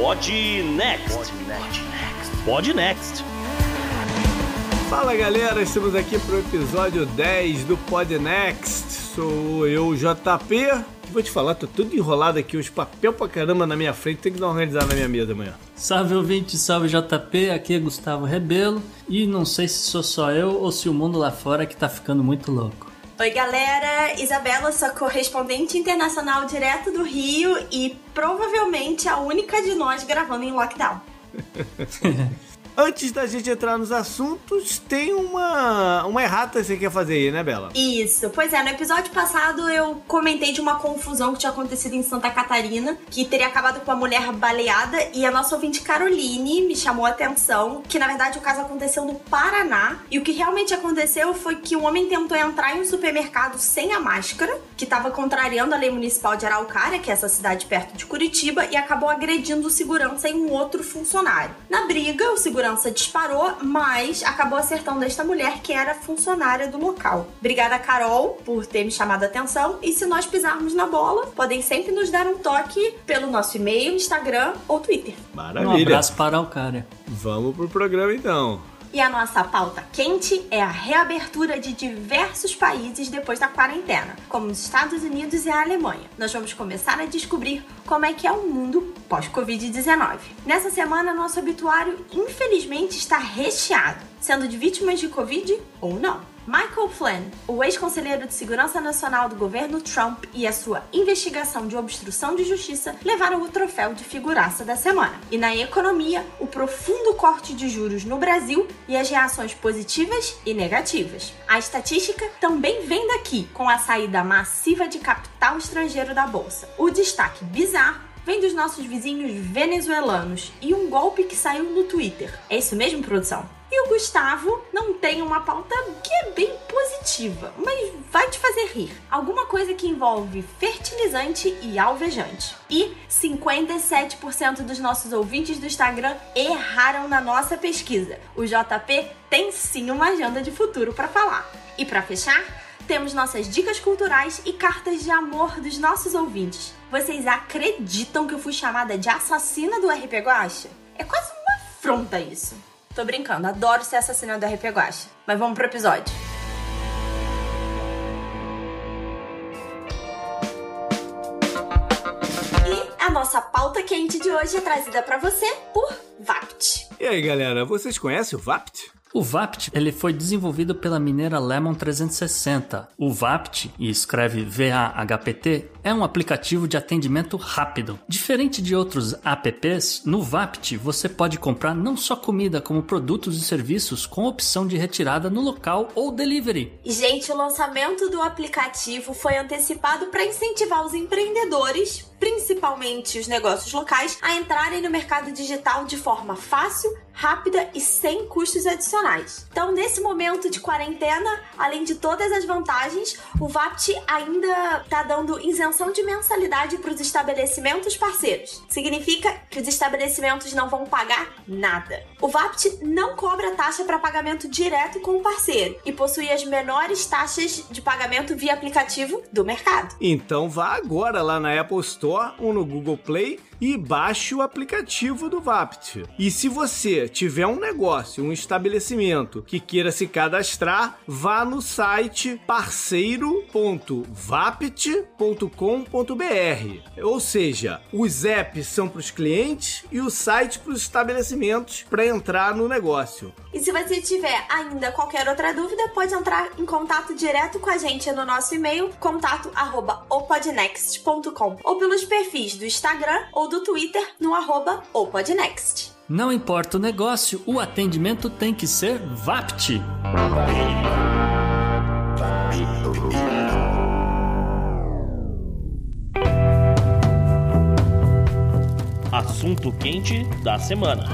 Pod Next. Pod Next. Fala galera, estamos aqui para o episódio 10 do Pod Next. Sou eu, JP. Vou te falar, tô tudo enrolado aqui, os papel pra caramba na minha frente, tem que dar uma organizada na minha mesa amanhã. Salve ouvinte, salve JP, aqui é Gustavo Rebelo e não sei se sou só eu ou se o mundo lá fora que tá ficando muito louco. Oi, galera! Isabela, sua correspondente internacional direto do Rio e provavelmente a única de nós gravando em lockdown. Antes da gente entrar nos assuntos, tem uma, uma errata que você quer fazer aí, né, Bela? Isso. Pois é, no episódio passado eu comentei de uma confusão que tinha acontecido em Santa Catarina, que teria acabado com uma mulher baleada, e a nossa ouvinte Caroline me chamou a atenção que, na verdade, o caso aconteceu no Paraná, e o que realmente aconteceu foi que um homem tentou entrar em um supermercado sem a máscara, que estava contrariando a lei municipal de Araucária, que é essa cidade perto de Curitiba, e acabou agredindo o segurança e um outro funcionário. Na briga, o segurança segurança disparou, mas acabou acertando esta mulher que era funcionária do local. Obrigada, Carol, por ter me chamado a atenção. E se nós pisarmos na bola, podem sempre nos dar um toque pelo nosso e-mail, Instagram ou Twitter. Maravilha. Um abraço para o cara. Vamos pro programa então. E a nossa pauta quente é a reabertura de diversos países depois da quarentena, como os Estados Unidos e a Alemanha. Nós vamos começar a descobrir como é que é o mundo pós-Covid-19. Nessa semana, nosso obituário infelizmente está recheado, sendo de vítimas de Covid ou não. Michael Flynn, o ex-conselheiro de segurança nacional do governo Trump e a sua investigação de obstrução de justiça levaram o troféu de figuraça da semana. E na economia, o profundo corte de juros no Brasil e as reações positivas e negativas. A estatística também vem daqui, com a saída massiva de capital estrangeiro da bolsa. O destaque bizarro vem dos nossos vizinhos venezuelanos e um golpe que saiu no Twitter. É isso mesmo, produção? E o Gustavo não tem uma pauta que é bem positiva, mas vai te fazer rir. Alguma coisa que envolve fertilizante e alvejante. E 57% dos nossos ouvintes do Instagram erraram na nossa pesquisa. O JP tem sim uma agenda de futuro para falar. E para fechar, temos nossas dicas culturais e cartas de amor dos nossos ouvintes. Vocês acreditam que eu fui chamada de assassina do RP Guacha? É quase uma afronta isso. Tô brincando, adoro ser assassina do RP Guacha. Mas vamos pro episódio. E a nossa pauta quente de hoje é trazida para você por Vapt. E aí, galera, vocês conhecem o Vapt? O Vapt ele foi desenvolvido pela mineira Lemon 360. O Vapt, e escreve V-A-H-P-T, é um aplicativo de atendimento rápido. Diferente de outros apps, no Vapt você pode comprar não só comida, como produtos e serviços com opção de retirada no local ou delivery. Gente, o lançamento do aplicativo foi antecipado para incentivar os empreendedores, principalmente os negócios locais, a entrarem no mercado digital de forma fácil, rápida e sem custos adicionais. Então, nesse momento de quarentena, além de todas as vantagens, o Vapt ainda está dando isenção de mensalidade para os estabelecimentos parceiros. Significa que os estabelecimentos não vão pagar nada. O Vapt não cobra taxa para pagamento direto com o parceiro e possui as menores taxas de pagamento via aplicativo do mercado. Então vá agora lá na Apple Store ou no Google Play e baixe o aplicativo do Vapt. E se você tiver um negócio, um estabelecimento que queira se cadastrar, vá no site parceiro.vapt.com.br. Ou seja, os apps são para os clientes e o site para os estabelecimentos para entrar no negócio. E se você tiver ainda qualquer outra dúvida, pode entrar em contato direto com a gente no nosso e-mail contato@opodnext.com ou pelos perfis do Instagram ou do Twitter no arroba opodnext. Não importa o negócio, o atendimento tem que ser VAPT. Assunto quente da semana.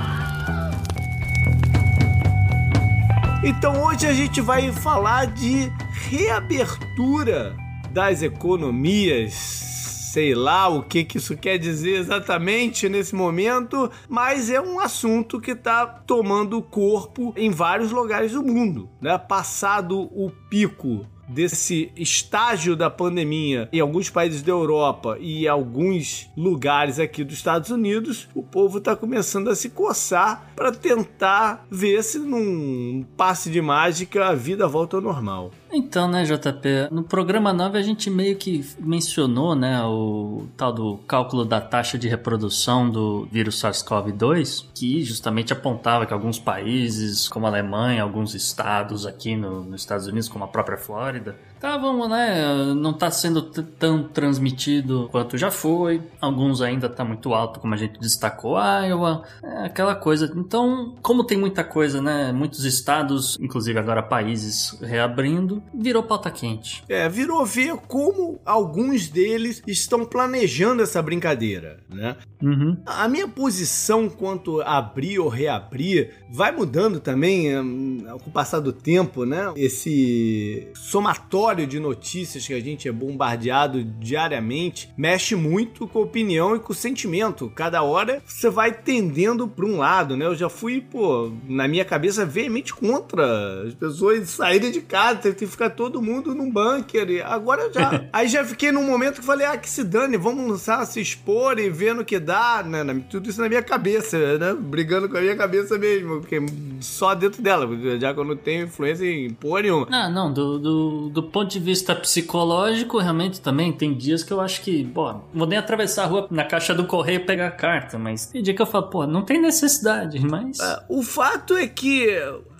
Então hoje a gente vai falar de reabertura das economias. Sei lá o que, que isso quer dizer exatamente nesse momento, mas é um assunto que está tomando corpo em vários lugares do mundo. Né? Passado o pico desse estágio da pandemia em alguns países da Europa e alguns lugares aqui dos Estados Unidos, o povo está começando a se coçar para tentar ver se num passe de mágica a vida volta ao normal. Então, né, JP, no programa 9 a gente meio que mencionou, né, o tal do cálculo da taxa de reprodução do vírus SARS-CoV-2, que justamente apontava que alguns países, como a Alemanha, alguns estados aqui no, nos Estados Unidos, como a própria Flórida, estavam, né, não está sendo tão transmitido quanto já foi. Alguns ainda tá muito alto, como a gente destacou, Iowa, é aquela coisa. Então, como tem muita coisa, né, muitos estados, inclusive agora países reabrindo, virou pauta quente. É, virou ver como alguns deles estão planejando essa brincadeira, né? Uhum. A minha posição quanto a abrir ou reabrir vai mudando também hum, com o passar do tempo, né? Esse somatório de notícias que a gente é bombardeado diariamente mexe muito com a opinião e com o sentimento. Cada hora você vai tendendo para um lado, né? Eu já fui, pô, na minha cabeça veemente contra as pessoas saírem de casa, ter que ficar todo mundo num bunker. E agora já. Aí já fiquei num momento que falei, ah, que se dane, vamos lançar, se expor e ver no que dá, né? Tudo isso na minha cabeça, né? Brigando com a minha cabeça mesmo, porque só dentro dela, já que eu não tenho influência em porra nenhuma. Ah, não, do, do, do ponto de vista psicológico, realmente também tem dias que eu acho que, pô, vou nem atravessar a rua na caixa do correio pegar a carta, mas tem dia que eu falo, pô, não tem necessidade, mas. É, o fato é que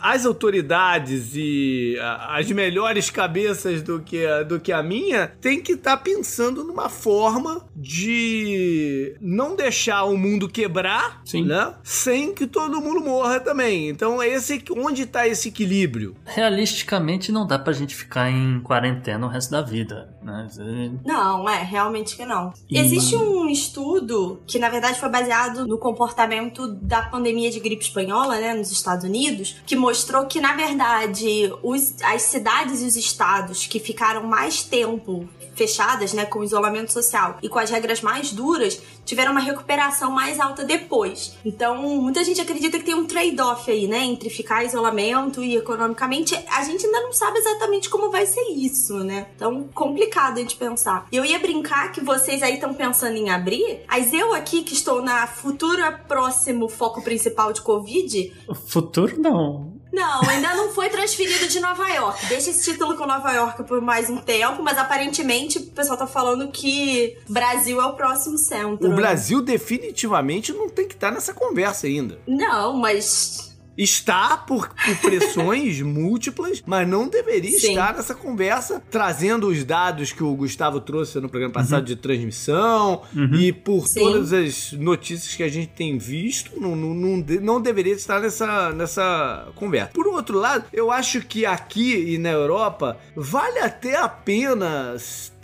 as autoridades e as melhores cabeças do que, do que a minha têm que estar tá pensando numa forma de não deixar o mundo quebrar, Sim. né? Sem que todo mundo morra também. Então, esse onde está esse equilíbrio? Realisticamente, não dá pra gente ficar em quarentena o resto da vida, né? Não, é, realmente que não. Existe um estudo que, na verdade, foi baseado no comportamento da pandemia de gripe espanhola, né, nos Estados Unidos, que mostrou que, na verdade, os, as cidades e os estados que ficaram mais tempo fechadas, né, com isolamento social e com as regras mais duras, tiveram uma recuperação mais alta depois. Então, muita gente acredita que tem um trade-off aí, né, entre ficar isolamento e economicamente. A gente ainda não sabe exatamente como vai ser isso, né? Então, complicado de pensar. Eu ia brincar que vocês aí estão pensando em abrir, mas eu aqui que estou na futura próximo foco principal de Covid. Futuro não. Não, ainda não foi transferido de Nova York. Deixa esse título com Nova York por mais um tempo, mas aparentemente o pessoal tá falando que Brasil é o próximo centro. O Brasil definitivamente não tem que estar nessa conversa ainda. Não, mas está por, por pressões múltiplas, mas não deveria Sim. estar nessa conversa, trazendo os dados que o Gustavo trouxe no programa passado uhum. de transmissão uhum. e por Sim. todas as notícias que a gente tem visto, não, não, não, não, deveria estar nessa, nessa conversa. Por outro lado, eu acho que aqui e na Europa vale até a pena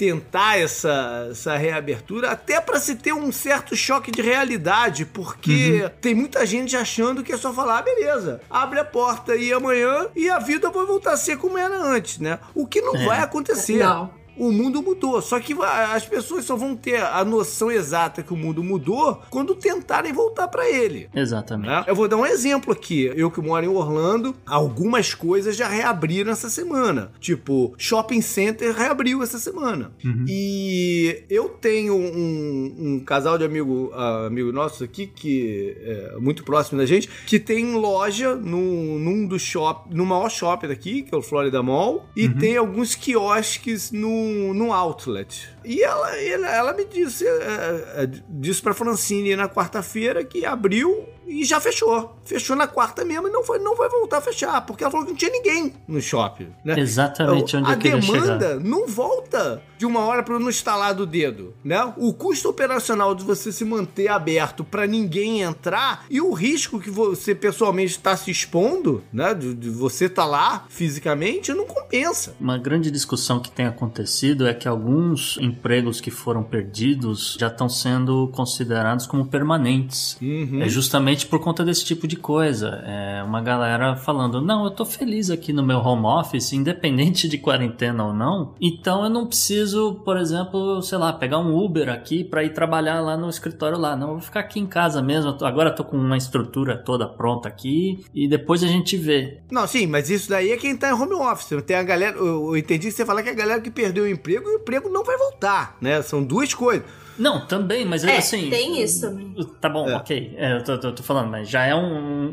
tentar essa, essa reabertura, até para se ter um certo choque de realidade, porque uhum. tem muita gente achando que é só falar, ah, beleza, abre a porta e amanhã e a vida vai voltar a ser como era antes, né? O que não é. vai acontecer. Não o mundo mudou. Só que as pessoas só vão ter a noção exata que o mundo mudou quando tentarem voltar para ele. Exatamente. Né? Eu vou dar um exemplo aqui. Eu que moro em Orlando, algumas coisas já reabriram essa semana. Tipo, shopping center reabriu essa semana. Uhum. E eu tenho um, um casal de amigo, uh, amigo nosso aqui, que é muito próximo da gente, que tem loja no, num dos shopping, no maior shopping daqui, que é o Florida Mall, e uhum. tem alguns quiosques no num, outlet. E ela, ela, ela me disse, é, é, disse pra Francine na quarta-feira que abriu e já fechou. Fechou na quarta mesmo e não, foi, não vai voltar a fechar, porque ela falou que não tinha ninguém no shopping. Né? Exatamente onde eu A demanda chegar. não volta de uma hora para no estalar do dedo, né? O custo operacional de você se manter aberto para ninguém entrar e o risco que você pessoalmente está se expondo, né? De, de você estar tá lá fisicamente, não compensa. Uma grande discussão que tem acontecido é que alguns empregos que foram perdidos já estão sendo considerados como permanentes. Uhum. É justamente por conta desse tipo de coisa. É uma galera falando: não, eu tô feliz aqui no meu home office, independente de quarentena ou não, então eu não preciso, por exemplo, sei lá, pegar um Uber aqui para ir trabalhar lá no escritório lá. Não, eu vou ficar aqui em casa mesmo. Agora tô com uma estrutura toda pronta aqui e depois a gente vê. Não, sim, mas isso daí é quem tá em home office. Tem a galera, eu, entendi que você falar que a galera que perdeu o emprego, o emprego não vai voltar, né? São duas coisas. Não, também, mas É, assim. tem isso também. Tá bom, É. ok. É, eu tô, tô- tô falando, mas já é um,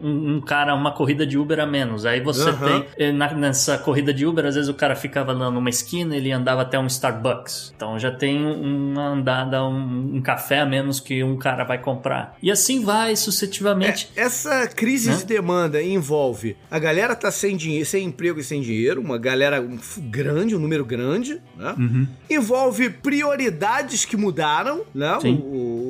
um, um cara, uma corrida de Uber a menos. Aí você Aham. tem. eh, na- nessa corrida de Uber, às vezes o cara ficava lá numa esquina ele andava até um Starbucks. Então já tem uma andada, um, um café a menos que um cara vai comprar. E assim vai sucessivamente. É, essa crise Né? de demanda envolve a galera tá sem dinheiro, sem emprego e sem dinheiro, uma galera grande, um número grande, né? Uhum. Envolve prioridades que mudaram, né? Sim. O, o-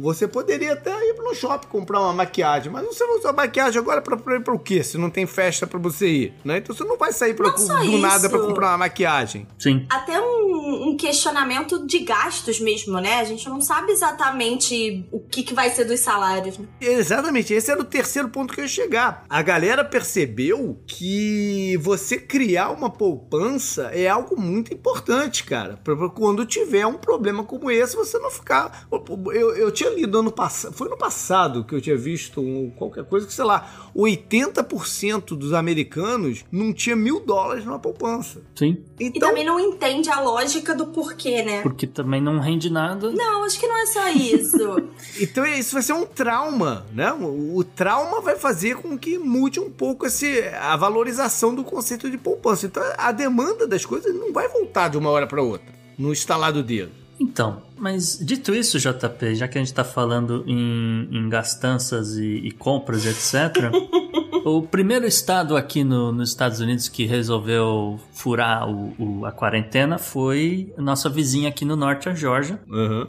você poderia até ir no shopping comprar uma maquiagem, mas você vai usar maquiagem agora pra, pra, pra o quê? Se não tem festa pra você ir, né? Então você não vai sair pra, do nada isso. pra comprar uma maquiagem. Sim. Até um, um questionamento de gastos mesmo, né? A gente não sabe exatamente o que, que vai ser dos salários. né? Exatamente, esse era o terceiro ponto que eu ia chegar. A galera percebeu que você criar uma poupança é algo muito importante, cara. Pra, pra quando tiver um problema como esse, você não ficar. Eu, eu tinha lido ano passado, foi no passado que eu tinha visto um- qualquer coisa que, sei lá, 80% dos americanos não tinha mil dólares numa poupança. Sim. E Então, também não entende a lógica do porquê, né? Porque também não rende nada. Não, acho que não é só isso. Então isso vai ser um trauma, né? O, o trauma vai fazer com que mude um pouco esse, a valorização do conceito de poupança. Então a demanda das coisas não vai voltar de uma hora para outra, no estalar do dedo. Então, mas dito isso, JP, já que a gente tá falando em, em gastanças e, e compras, etc., o primeiro estado aqui no- nos Estados Unidos que resolveu furar o- o- a quarentena foi nossa vizinha aqui no norte, a Georgia.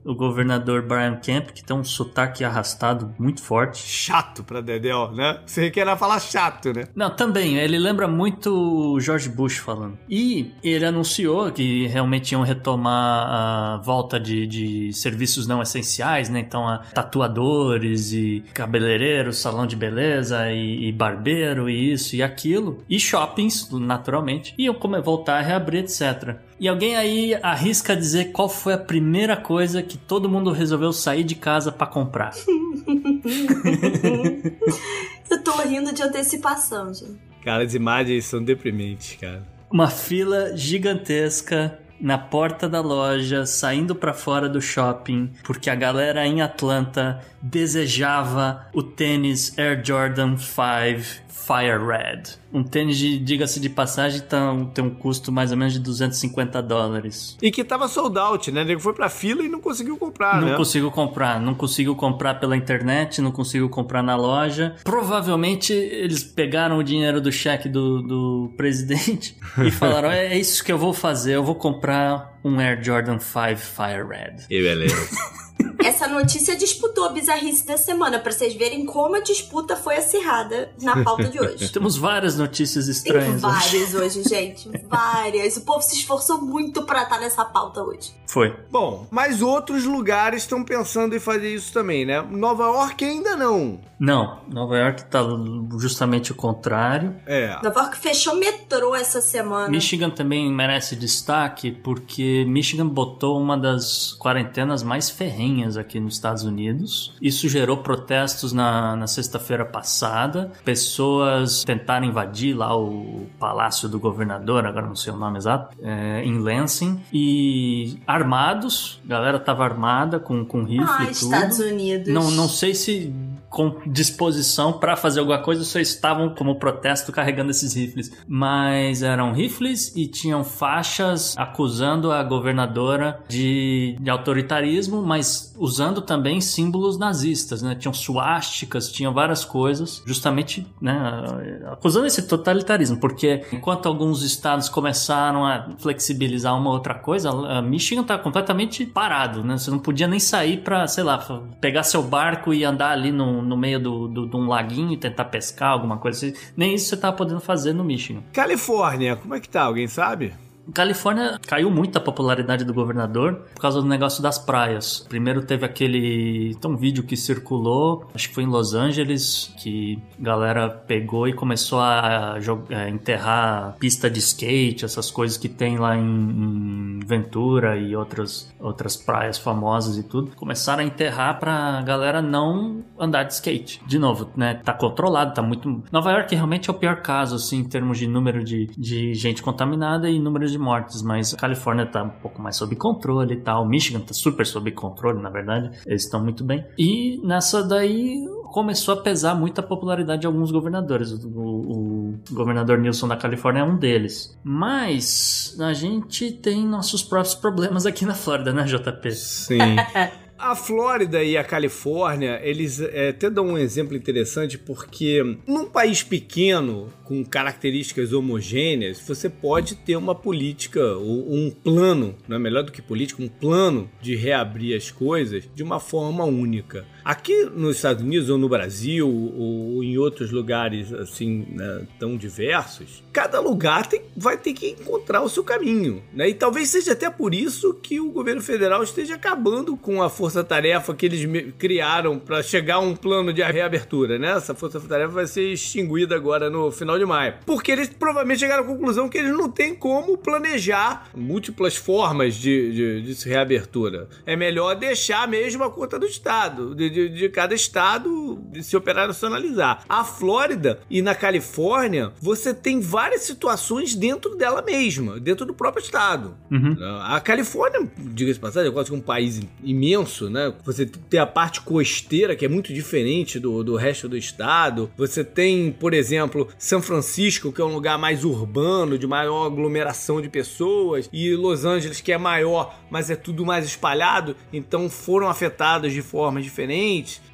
O governador Brian Kemp, que tem um sotaque arrastado muito forte. Chato pra Dedéu, né? Você quer falar chato, né? Não, também, ele lembra muito o George Bush falando. E ele anunciou que realmente iam retomar a volta de, de serviços não essenciais, né? Então, tatuadores e cabeleireiros, salão de beleza e, e barbeiro e isso e aquilo. E shoppings, naturalmente. Iam como voltar a reabrir, etc. E alguém aí arrisca dizer qual foi a primeira coisa que todo mundo resolveu sair de casa pra comprar. Eu tô rindo de antecipação, gente. Cara, as imagens são deprimentes, cara. uma fila gigantesca na porta da loja, saindo pra fora do shopping, porque a galera em Atlanta desejava o tênis Air Jordan 5 Fire Red. Um tênis, de, diga-se de passagem, tá- tem um custo mais ou menos de 250 dólares. E que tava sold out, né? Ele foi pra fila e não conseguiu comprar, não né? consigo comprar, não consigo comprar pela internet, não consigo comprar na loja. Provavelmente eles pegaram o dinheiro do cheque do, do presidente e falaram: é isso que eu vou fazer, eu vou comprar um Air Jordan 5 Fire Red. E beleza. Essa notícia disputou a bizarrice da semana, pra vocês verem como a disputa foi acirrada na pauta de hoje. Temos várias notícias Tem estranhas. hoje. várias hoje, gente. Várias. O povo se esforçou muito pra estar nessa pauta hoje. Foi. Bom, mas outros lugares estão pensando em fazer isso também, né? Nova York ainda não. Não, Nova York tá justamente o contrário. É. Nova York fechou metrô essa semana. Michigan também merece destaque porque Michigan botou uma das quarentenas mais ferrenhas aqui nos Estados Unidos. Isso gerou protestos na, na sexta-feira passada. Pessoas tentaram invadir lá o palácio do governador, agora não sei o nome exato, é, em Lansing. E armados, a galera tava armada com, com rifle Ah, e tudo. Estados Unidos. Não, não sei se com disposição para fazer alguma coisa, só estavam como protesto carregando esses rifles. Mas eram rifles e tinham faixas acusando a governadora de, de autoritarismo, mas usando também símbolos nazistas, né? Tinham suásticas, tinham várias coisas, justamente, né, acusando esse totalitarismo, porque enquanto alguns estados começaram a flexibilizar uma outra coisa, a Michigan tá completamente parado, né? Você não podia nem sair para, sei lá, pegar seu barco e andar ali no, meio do, do, de um laguinho tentar pescar, alguma coisa assim. Nem isso você tava podendo fazer no Michigan. Califórnia, como é que tá? Alguém sabe? Califórnia caiu muito a popularidade do governador por causa do negócio das praias. Primeiro teve aquele um vídeo que circulou, acho que foi em Los Angeles, que galera pegou e começou a, a enterrar pista de skate, essas coisas que tem lá em, em, Ventura e outras, outras praias famosas e tudo. Começaram a enterrar pra galera não andar de skate. De novo, né? Tá controlado, tá muito. Nova York realmente é o pior caso, assim, em termos de número de, de gente contaminada e número de mortes, mas a Califórnia tá um pouco mais sob controle e tal. Michigan tá super sob controle, na verdade. Eles estão muito bem. E nessa daí começou a pesar muito a popularidade de alguns governadores. O, o, o, governador Nilson da Califórnia é um deles. Mas a gente tem nossos próprios problemas aqui na Flórida, né, JP? Sim. A Flórida e a Califórnia, eles é, até dão um exemplo interessante porque num país pequeno, com características homogêneas, você pode ter uma política ou um plano, não é melhor do que política, um plano de reabrir as coisas de uma forma única. Aqui nos Estados Unidos ou no Brasil ou em outros lugares assim né, tão diversos, cada lugar tem, vai ter que encontrar o seu caminho, né? E talvez seja até por isso que o governo federal esteja acabando com a força-tarefa que eles criaram para chegar a um plano de reabertura, né? Essa força-tarefa vai ser extinguida agora no final de maio, porque eles provavelmente chegaram à conclusão que eles não têm como planejar múltiplas formas de, de, de reabertura. É melhor deixar mesmo a conta do estado. De, de, de cada estado se operacionalizar. A Flórida e na Califórnia, você tem várias situações dentro dela mesma, dentro do próprio estado. Uhum. A Califórnia, diga-se passagem, é quase que um país imenso, né? Você tem a parte costeira, que é muito diferente do, do resto do estado. Você tem, por exemplo, São Francisco, que é um lugar mais urbano, de maior aglomeração de pessoas, e Los Angeles, que é maior, mas é tudo mais espalhado, então foram afetados de formas diferentes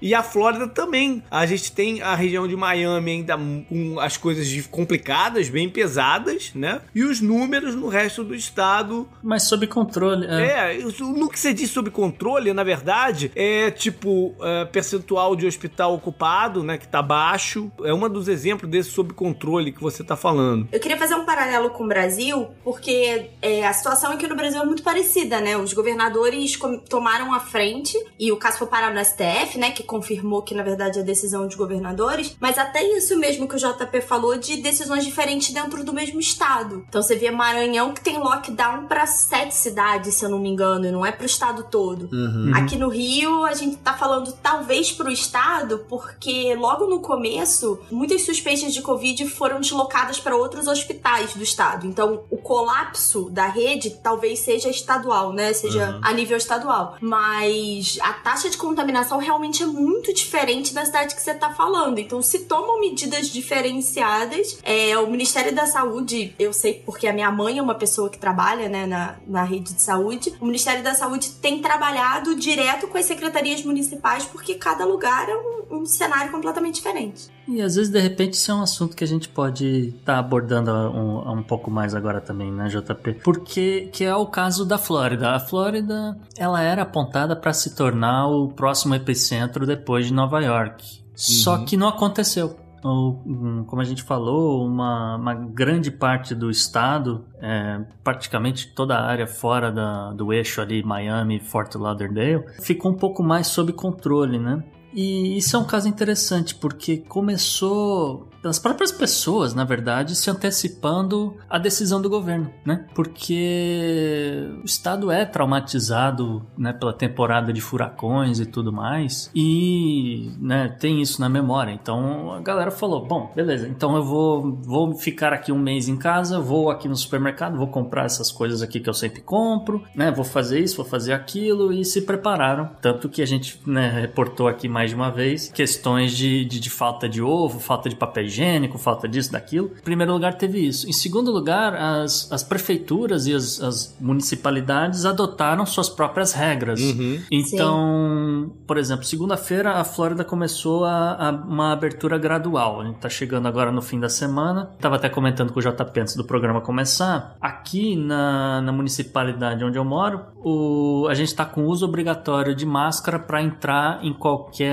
E a Flórida também. A gente tem a região de Miami ainda com as coisas complicadas, bem pesadas, né? E os números no resto do estado. Mas sob controle. É, é no que você diz sob controle, na verdade, é tipo é, percentual de hospital ocupado, né? Que tá baixo. É um dos exemplos desse sob controle que você tá falando. Eu queria fazer um paralelo com o Brasil, porque é, a situação aqui no Brasil é muito parecida, né? Os governadores tomaram a frente e o caso foi parar no STF STF, né, que confirmou que na verdade é decisão dos governadores, mas até isso mesmo que o JP falou de decisões diferentes dentro do mesmo estado. Então você vê Maranhão que tem lockdown para sete cidades, se eu não me engano, e não é pro estado todo. Uhum. Aqui no Rio a gente tá falando talvez pro estado, porque logo no começo muitas suspeitas de Covid foram deslocadas para outros hospitais do estado. Então o colapso da rede talvez seja estadual, né, seja uhum. a nível estadual, mas a taxa de contaminação realmente é muito diferente da cidade que você está falando. Então, se tomam medidas diferenciadas, é, o Ministério da Saúde, eu sei porque a minha mãe é uma pessoa que trabalha né, na, na rede de saúde, o Ministério da Saúde tem trabalhado direto com as secretarias municipais porque cada lugar é um, um cenário completamente diferente. E às vezes, de repente, isso é um assunto que a gente pode estar tá abordando um, um pouco mais agora também, né, JP? Porque que é o caso da Flórida. A Flórida, ela era apontada para se tornar o próximo epicentro depois de Nova York. Uhum. Só que não aconteceu. Como a gente falou, uma, uma grande parte do estado, é, praticamente toda a área fora da, do eixo ali, Miami, Fort Lauderdale, ficou um pouco mais sob controle, né? E isso é um caso interessante porque começou pelas próprias pessoas, na verdade, se antecipando à decisão do governo, né? Porque o estado é traumatizado, né, pela temporada de furacões e tudo mais, e, né, tem isso na memória. Então a galera falou: "Bom, beleza, então eu vou vou ficar aqui um mês em casa, vou aqui no supermercado, vou comprar essas coisas aqui que eu sempre compro, né? Vou fazer isso, vou fazer aquilo" e se prepararam, tanto que a gente, né, reportou aqui mais de uma vez questões de, de, de falta de ovo, falta de papel higiênico, falta disso, daquilo. Em primeiro lugar, teve isso. Em segundo lugar, as, as prefeituras e as, as municipalidades adotaram suas próprias regras. Uhum. Então, Então, por exemplo, segunda-feira a Flórida começou a, a, uma abertura gradual. A gente tá chegando agora no fim da semana. Tava até comentando com o JP antes do programa começar. Aqui na, na municipalidade onde eu moro, o, a gente tá com uso obrigatório de máscara para entrar em qualquer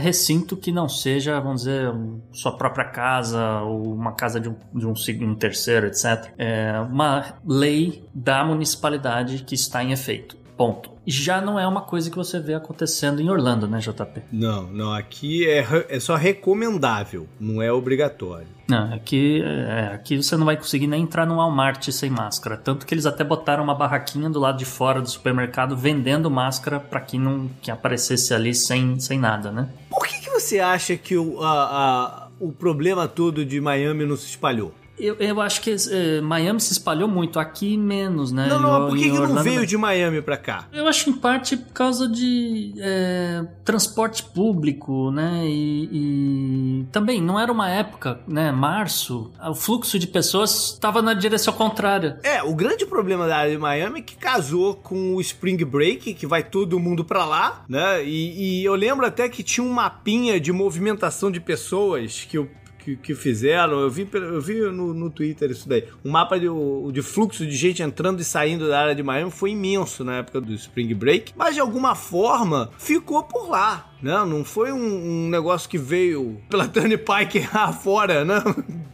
recinto que não seja, vamos dizer, sua própria casa ou uma casa de um, de um, um terceiro, etc. É uma lei da municipalidade que está em efeito. Ponto. Já não é uma coisa que você vê acontecendo em Orlando, né, JP? Não, não. Aqui é, é só recomendável, não é obrigatório. Não, aqui, é, aqui você não vai conseguir nem entrar no Walmart sem máscara. Tanto que eles até botaram uma barraquinha do lado de fora do supermercado vendendo máscara para quem não que aparecesse ali sem, sem nada, né? Por que, que você acha que o, a, a, o problema todo de Miami não se espalhou? Eu, eu acho que é, Miami se espalhou muito, aqui menos, né? Não, não, por que, que não veio de Miami pra cá? Eu acho em parte por causa de é, transporte público, né? E, e, também não era uma época, né? Março, o fluxo de pessoas estava na direção contrária. É, o grande problema da área de Miami é que casou com o Spring Break, que vai todo mundo pra lá, né? E, e eu lembro até que tinha um mapinha de movimentação de pessoas que o que, que fizeram. Eu vi, eu vi no, no Twitter isso daí. O mapa de, de fluxo de gente entrando e saindo da área de Miami foi imenso na época do Spring Break, mas de alguma forma ficou por lá. Né? Não foi um, um negócio que veio pela Turnpike fora, né?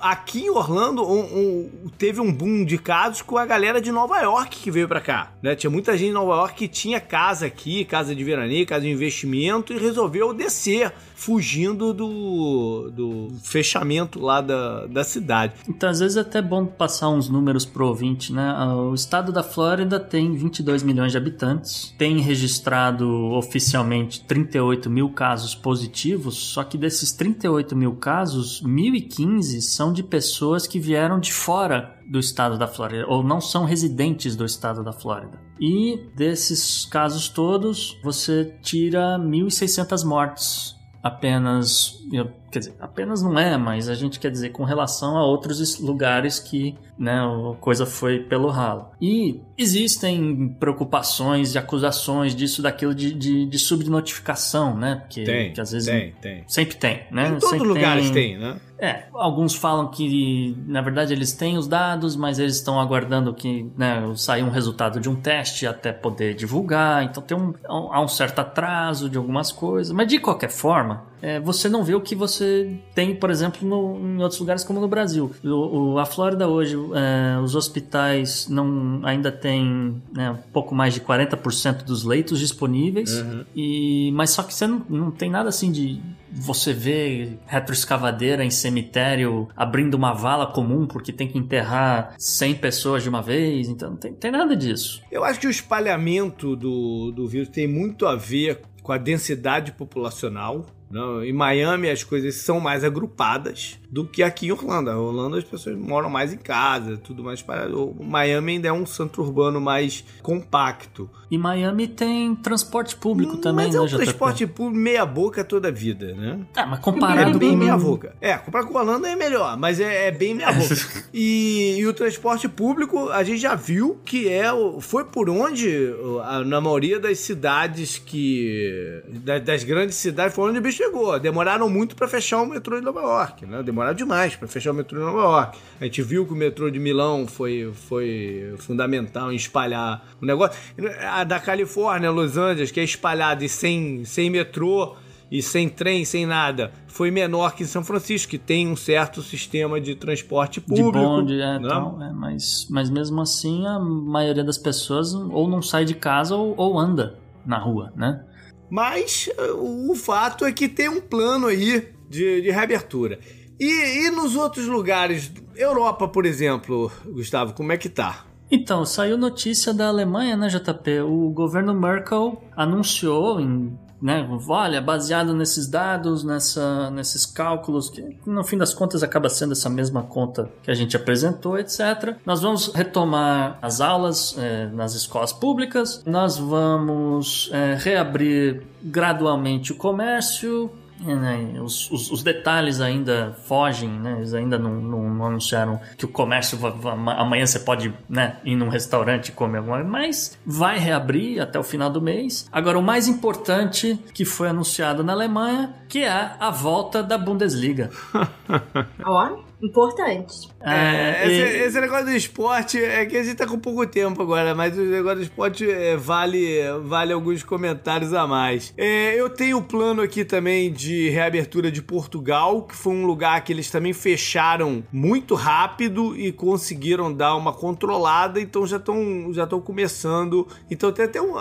Aqui em Orlando um, um, teve um boom de casos com a galera de Nova York que veio para cá, né? Tinha muita gente em Nova York que tinha casa aqui, casa de veraneio, casa de investimento e resolveu descer, fugindo do, do fechamento lá da, da cidade. Então, às vezes é até bom passar uns números pro ouvinte, né? O estado da Flórida tem 22 milhões de habitantes, tem registrado oficialmente 38 mil casos positivos, só que desses 38 mil casos, 1.015 são de pessoas que vieram de fora do estado da Flórida, ou não são residentes do estado da Flórida. E desses casos todos, você tira 1.600 mortes apenas quer dizer, apenas não é, mas a gente quer dizer com relação a outros lugares que né, a coisa foi pelo ralo. E existem preocupações e acusações disso, daquilo de, de, de subnotificação, né? Porque, tem, que às vezes tem, tem. sempre tem, né? Em todos lugares tem, né? É, alguns falam que na verdade eles têm os dados, mas eles estão aguardando que né, saia um resultado de um teste até poder divulgar. Então tem um, há um certo atraso de algumas coisas, mas de qualquer forma, é, você não vê o que você tem, por exemplo, no, em outros lugares como no Brasil. O, o, a Flórida hoje, é, os hospitais não ainda têm né, um pouco mais de 40% dos leitos disponíveis, uhum. e, mas só que você não, não tem nada assim de você vê retroescavadeira em cemitério abrindo uma vala comum porque tem que enterrar 100 pessoas de uma vez, então não tem, tem nada disso. Eu acho que o espalhamento do, do vírus tem muito a ver com a densidade populacional. Não, em Miami as coisas são mais agrupadas do que aqui em Orlando. Em Orlando as pessoas moram mais em casa, tudo mais parado. Miami ainda é um centro urbano mais compacto. E Miami tem transporte público também, mas é um né, transporte público meia boca toda a vida, né? É, mas comparado é bem com... meia boca. É, comparado com Orlando é melhor, mas é, é bem meia boca. e, e, o transporte público, a gente já viu que é foi por onde, na maioria das cidades que... das grandes cidades, foi onde o bicho chegou. Demoraram muito para fechar o metrô de Nova York, né? Demoraram demorar demais para fechar o metrô de Nova York. A gente viu que o metrô de Milão foi, foi fundamental em espalhar o negócio. A da Califórnia, Los Angeles, que é espalhada e sem, sem metrô e sem trem, sem nada, foi menor que em São Francisco, que tem um certo sistema de transporte público. De bonde, é, né? tal, é, mas, mas mesmo assim a maioria das pessoas ou não sai de casa ou, ou anda na rua, né? Mas o fato é que tem um plano aí de, de reabertura. E, e nos outros lugares, Europa, por exemplo, Gustavo, como é que tá? Então, saiu notícia da Alemanha, né, JP? O governo Merkel anunciou em né, olha, baseado nesses dados, nessa, nesses cálculos, que no fim das contas acaba sendo essa mesma conta que a gente apresentou, etc. Nós vamos retomar as aulas é, nas escolas públicas, nós vamos é, reabrir gradualmente o comércio, né, os, os, os, detalhes ainda fogem, né? Eles ainda não, não, não anunciaram que o comércio vai, amanhã você pode né, ir num restaurante e comer alguma coisa, mas vai reabrir até o final do mês. Agora, o mais importante que foi anunciado na Alemanha, que é a volta da Bundesliga. Ó, importante. É, esse, e... esse, negócio do esporte é que a gente tá com pouco tempo agora, mas o negócio do esporte é, vale, vale alguns comentários a mais. É, eu tenho o plano aqui também de reabertura de Portugal, que foi um lugar que eles também fecharam muito rápido e conseguiram dar uma controlada, então já estão já começando. Então tem até um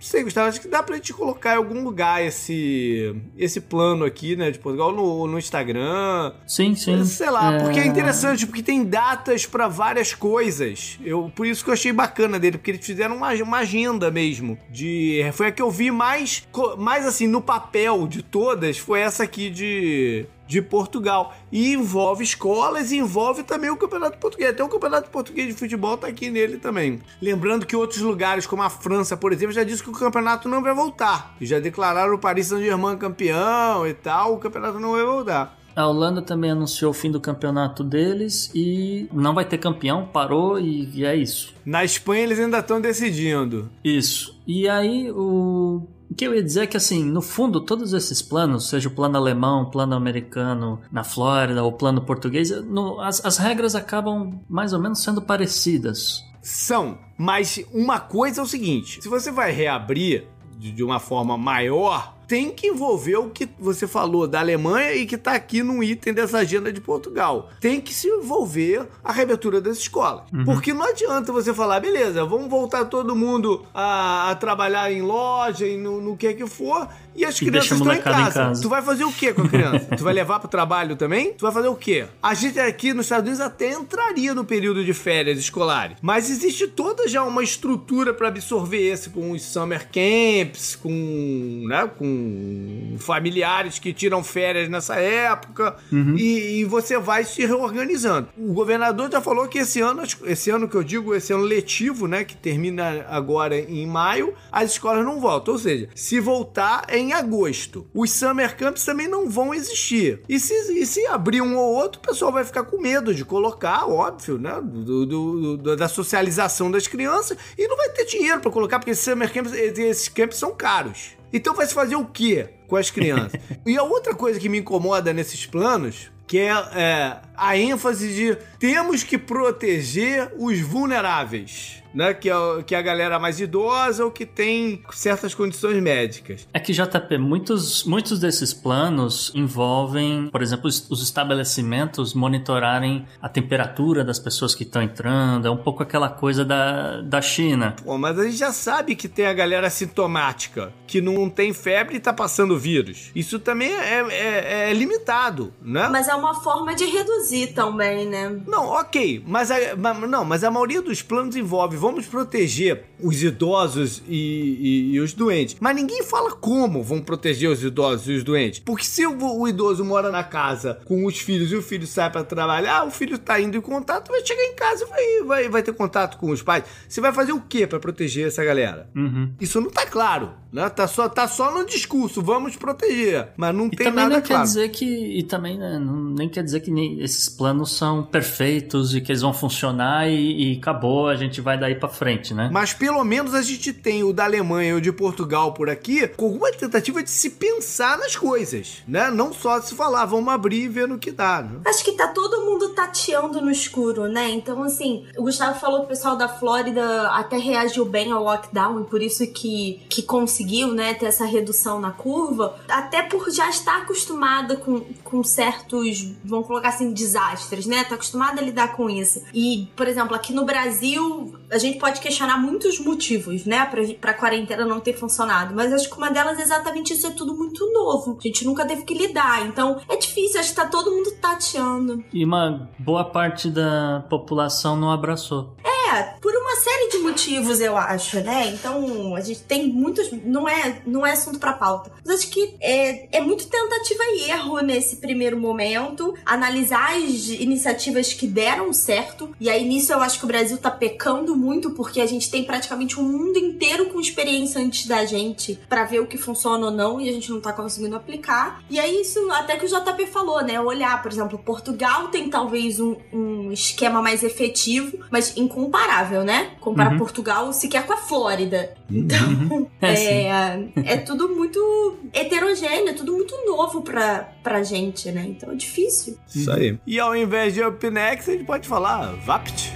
sei, Gustavo, acho que dá pra gente colocar em algum lugar esse, esse plano aqui, né, de Portugal no, no Instagram. Sim, sim. Sei lá, é... porque é interessante, porque tem datas para várias coisas. Eu, por isso que eu achei bacana dele, porque eles fizeram uma, uma agenda mesmo. De, foi a que eu vi mais, mais assim, no papel de todas, foi essa aqui de de Portugal. E envolve escolas e envolve também o Campeonato Português. Até o Campeonato Português de Futebol tá aqui nele também. Lembrando que outros lugares, como a França, por exemplo, já disse que o campeonato não vai voltar. E já declararam o Paris Saint-Germain campeão e tal, o campeonato não vai voltar. A Holanda também anunciou o fim do campeonato deles e não vai ter campeão, parou e, e é isso. Na Espanha eles ainda estão decidindo. Isso. E aí o o que eu ia dizer é que, assim, no fundo, todos esses planos, seja o plano alemão, o plano americano na Flórida, ou o plano português, no, as, as regras acabam mais ou menos sendo parecidas. São, mas uma coisa é o seguinte: se você vai reabrir de, de uma forma maior, tem que envolver o que você falou da Alemanha e que está aqui no item dessa agenda de Portugal. Tem que se envolver a reabertura das escolas. Uhum. Porque não adianta você falar, beleza, vamos voltar todo mundo a, a trabalhar em loja e no, no que é que for, e as e crianças estão em casa. em casa. Tu vai fazer o que com a criança? tu vai levar pro trabalho também? Tu vai fazer o quê? A gente aqui nos Estados Unidos até entraria no período de férias escolares, mas existe toda já uma estrutura para absorver esse com os summer camps, com, né, com familiares que tiram férias nessa época uhum. e, e, você vai se reorganizando. O governador já falou que esse ano, esse ano que eu digo, esse ano letivo, né, que termina agora em maio, as escolas não voltam. Ou seja, se voltar é em em agosto. Os summer camps também não vão existir. E se, e se abrir um ou outro, o pessoal vai ficar com medo de colocar, óbvio, né? Do, do, do da socialização das crianças e não vai ter dinheiro para colocar, porque esses summer camps, esses camps são caros. Então vai se fazer o quê com as crianças? e a outra coisa que me incomoda nesses planos que é, é, a ênfase de temos que proteger os vulneráveis né? Que é, que é a galera mais idosa ou que tem certas condições médicas. É que JP, muitos, muitos desses planos envolvem, por exemplo, os, os estabelecimentos monitorarem a temperatura das pessoas que estão entrando. É um pouco aquela coisa da, da China. Pô, mas a gente já sabe que tem a galera sintomática, que não tem febre e tá passando vírus. Isso também é, é, é limitado, né? Mas é uma forma de reduzir também, né? Não, ok. Mas a, não, mas a maioria dos planos envolve vamos proteger os idosos e, e, e, os doentes. Mas ninguém fala como vão proteger os idosos e os doentes. Porque se o, o idoso mora na casa com os filhos e o filho sai para trabalhar, o filho tá indo em contato, vai chegar em casa e vai, vai, vai ter contato com os pais. Você vai fazer o que para proteger essa galera? Uhum. Isso não tá claro, né? Tá só, tá só no discurso, vamos proteger. Mas não e tem nada não claro. Quer dizer que, e também né, não, nem quer dizer que nem, esses planos são perfeitos e que eles vão funcionar e, e acabou, a gente vai daí para frente, né? Mas pelo menos a gente tem o da Alemanha e o de Portugal por aqui, com alguma tentativa de se pensar nas coisas, né? Não só se falar, vamos abrir e ver no que dá, né? Acho que tá todo mundo tateando no escuro, né? Então, assim, o Gustavo falou que o pessoal da Flórida até reagiu bem ao lockdown e por isso que, que conseguiu, né, ter essa redução na curva, até por já estar acostumada com, com certos, vamos colocar assim, desastres, né? Tá acostumada a lidar com isso. E, por exemplo, aqui no Brasil, a gente pode questionar muitos motivos, né, pra, pra quarentena não ter funcionado, mas acho que uma delas é exatamente isso, é tudo muito novo. A gente nunca teve que lidar, então é difícil, acho que tá todo mundo tateando. E uma boa parte da população não abraçou. É, por uma série de motivos, eu acho, né? Então, a gente tem muitos. Não é, não é assunto pra pauta. Mas acho que é, é muito tentativa e erro nesse primeiro momento. Analisar as iniciativas que deram certo. E aí, nisso, eu acho que o Brasil tá pecando muito, porque a gente tem praticamente um mundo inteiro com experiência antes da gente para ver o que funciona ou não e a gente não tá conseguindo aplicar. E aí, isso até que o JP falou, né? Olhar, por exemplo, Portugal tem talvez um, um esquema mais efetivo, mas incomparável, né? Comparar uhum. Portugal sequer com a Flórida. Uhum. Então, é, é, é, tudo muito heterogêneo, é tudo muito novo pra, pra gente, né? Então é difícil. Isso aí. E ao invés de Up Next, a gente pode falar VAPT.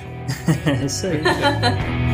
é isso aí.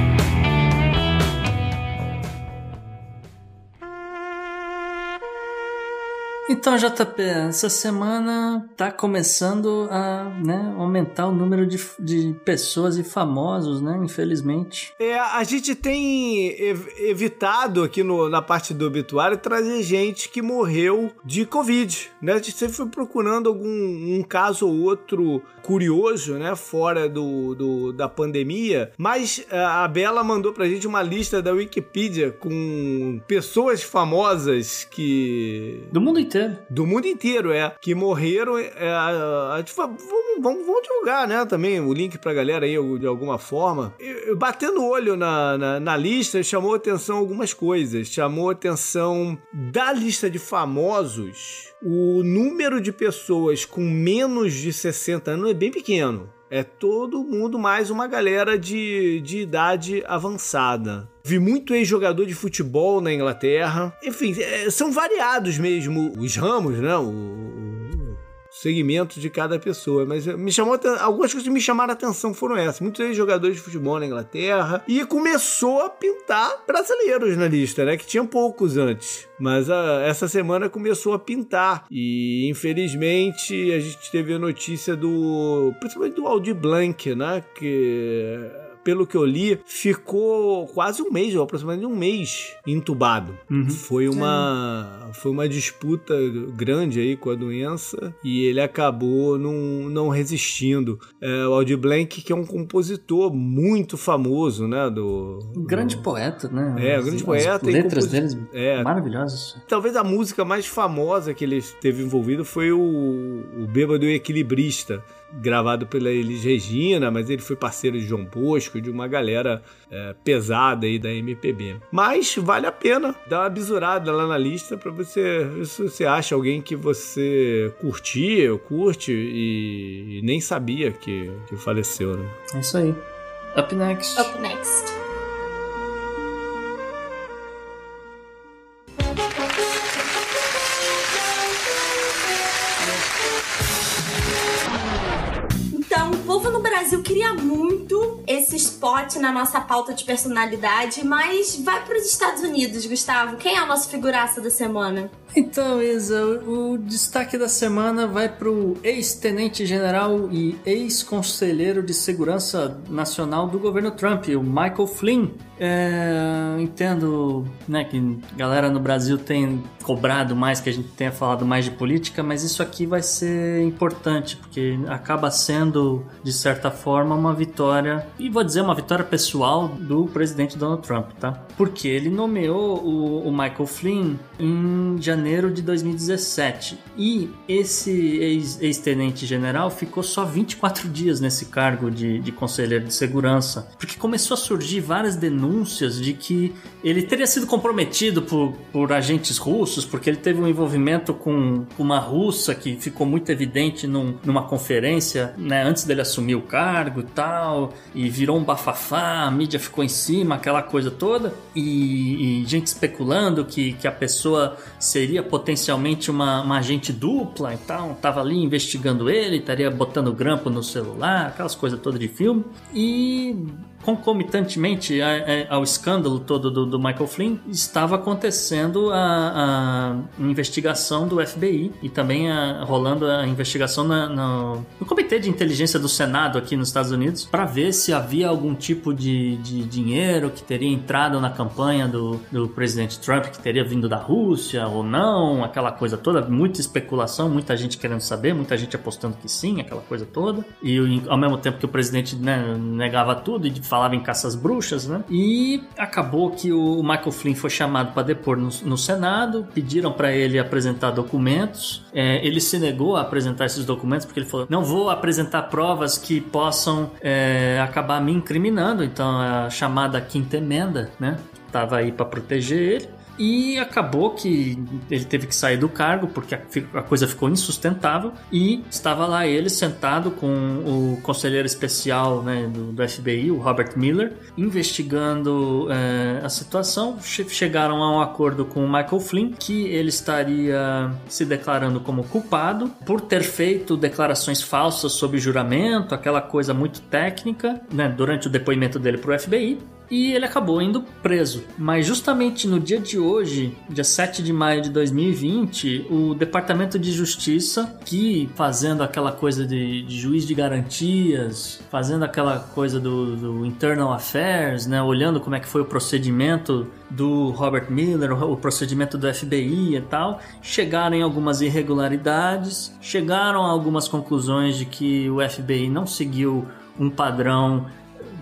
Então, JP, essa semana tá começando a né, aumentar o número de, de pessoas e famosos, né? Infelizmente. É, a gente tem ev evitado aqui no, na parte do obituário trazer gente que morreu de Covid, né? A gente sempre foi procurando algum um caso ou outro curioso, né? Fora do, do da pandemia. Mas a Bela mandou pra gente uma lista da Wikipedia com pessoas famosas que. Do mundo inteiro inteiro. Do mundo inteiro, é. Que morreram. É, a, vamos, vamos, vamos divulgar, né? Também o link pra galera aí de alguma forma. Batendo o olho na, na, na lista, chamou atenção algumas coisas. Chamou atenção da lista de famosos. O número de pessoas com menos de 60 anos é bem pequeno. É todo mundo mais uma galera de, de idade avançada. Vi muito ex-jogador de futebol na Inglaterra. Enfim, é, são variados mesmo os ramos, né? O, segmento de cada pessoa. Mas me chamou algumas coisas que me chamaram a atenção foram essas. Muitos jogadores de futebol na Inglaterra. E começou a pintar brasileiros na lista, né? Que tinha poucos antes. Mas a, essa semana começou a pintar. E infelizmente a gente teve a notícia do. Principalmente do Aldi Blanc, né? Que pelo que eu li, ficou quase um mês, ou aproximadamente um mês entubado. Uhum. Foi uma foi uma disputa grande aí com a doença e ele acabou não, não resistindo. É, o Aldir Blanc, que é um compositor muito famoso, né? Do, um grande poeta, né? É, um grande as, poeta. As letras deles é, maravilhosas. Talvez a música mais famosa que ele teve envolvido foi o, o Bêbado e Equilibrista gravado pela Elis Regina, mas ele foi parceiro de João Bosco, de uma galera é, pesada aí da MPB. Mas vale a pena dar uma bisurada lá na lista para você ver se você acha alguém que você curtia ou curte e, e nem sabia que, que faleceu, né? É isso aí. Up next. Up next. Brasil queria muito esse spot na nossa pauta de personalidade, mas vai para os Estados Unidos, Gustavo. Quem é a nossa figuraça da semana? Então, Isa, o destaque da semana vai para o ex-tenente general e ex-conselheiro de segurança nacional do governo Trump, o Michael Flynn. É, entendo né, que galera no Brasil tem cobrado mais que a gente tenha falado mais de política, mas isso aqui vai ser importante, porque acaba sendo, de certa forma, uma vitória, e vou dizer uma vitória pessoal do presidente Donald Trump, tá? Porque ele nomeou o, o Michael Flynn em janeiro de 2017. E esse ex-tenente general ficou só 24 dias nesse cargo de, de conselheiro de segurança, porque começou a surgir várias denúncias de que ele teria sido comprometido por, por agentes russos, porque ele teve um envolvimento com uma russa que ficou muito evidente num, numa conferência, né, antes dele assumir o cargo e tal, e virou um bafafá, a mídia ficou em cima, aquela coisa toda, e, e gente especulando que, que a pessoa seria seria potencialmente uma, uma agente dupla e tal, tava ali investigando ele, estaria botando grampo no celular, aquelas coisas todas de filme. E concomitantemente ao escândalo todo do, do, Michael Flynn, estava acontecendo a, a investigação do FBI e também a, rolando a investigação na, no, Comitê de Inteligência do Senado aqui nos Estados Unidos para ver se havia algum tipo de, de, dinheiro que teria entrado na campanha do, do presidente Trump, que teria vindo da Rússia ou não, aquela coisa toda, muita especulação, muita gente querendo saber, muita gente apostando que sim, aquela coisa toda. E ao mesmo tempo que o presidente né, negava tudo e falava em caças bruxas, né? E acabou que o Michael Flynn foi chamado para depor no, no, Senado, pediram para ele apresentar documentos. É, ele se negou a apresentar esses documentos porque ele falou: não vou apresentar provas que possam é, acabar me incriminando. Então a chamada quinta emenda, né? Tava aí para proteger ele. E acabou que ele teve que sair do cargo porque a, coisa ficou insustentável. E estava lá ele sentado com o conselheiro especial né, do, do, FBI, o Robert Miller, investigando é, a situação. Chegaram a um acordo com o Michael Flynn que ele estaria se declarando como culpado por ter feito declarações falsas sob juramento, aquela coisa muito técnica, né, durante o depoimento dele para o FBI e ele acabou indo preso. Mas justamente no dia de hoje, dia 7 de maio de 2020, o Departamento de Justiça, que fazendo aquela coisa de, de juiz de garantias, fazendo aquela coisa do, do, Internal Affairs, né, olhando como é que foi o procedimento do Robert Miller, o procedimento do FBI e tal, chegaram em algumas irregularidades, chegaram a algumas conclusões de que o FBI não seguiu um padrão,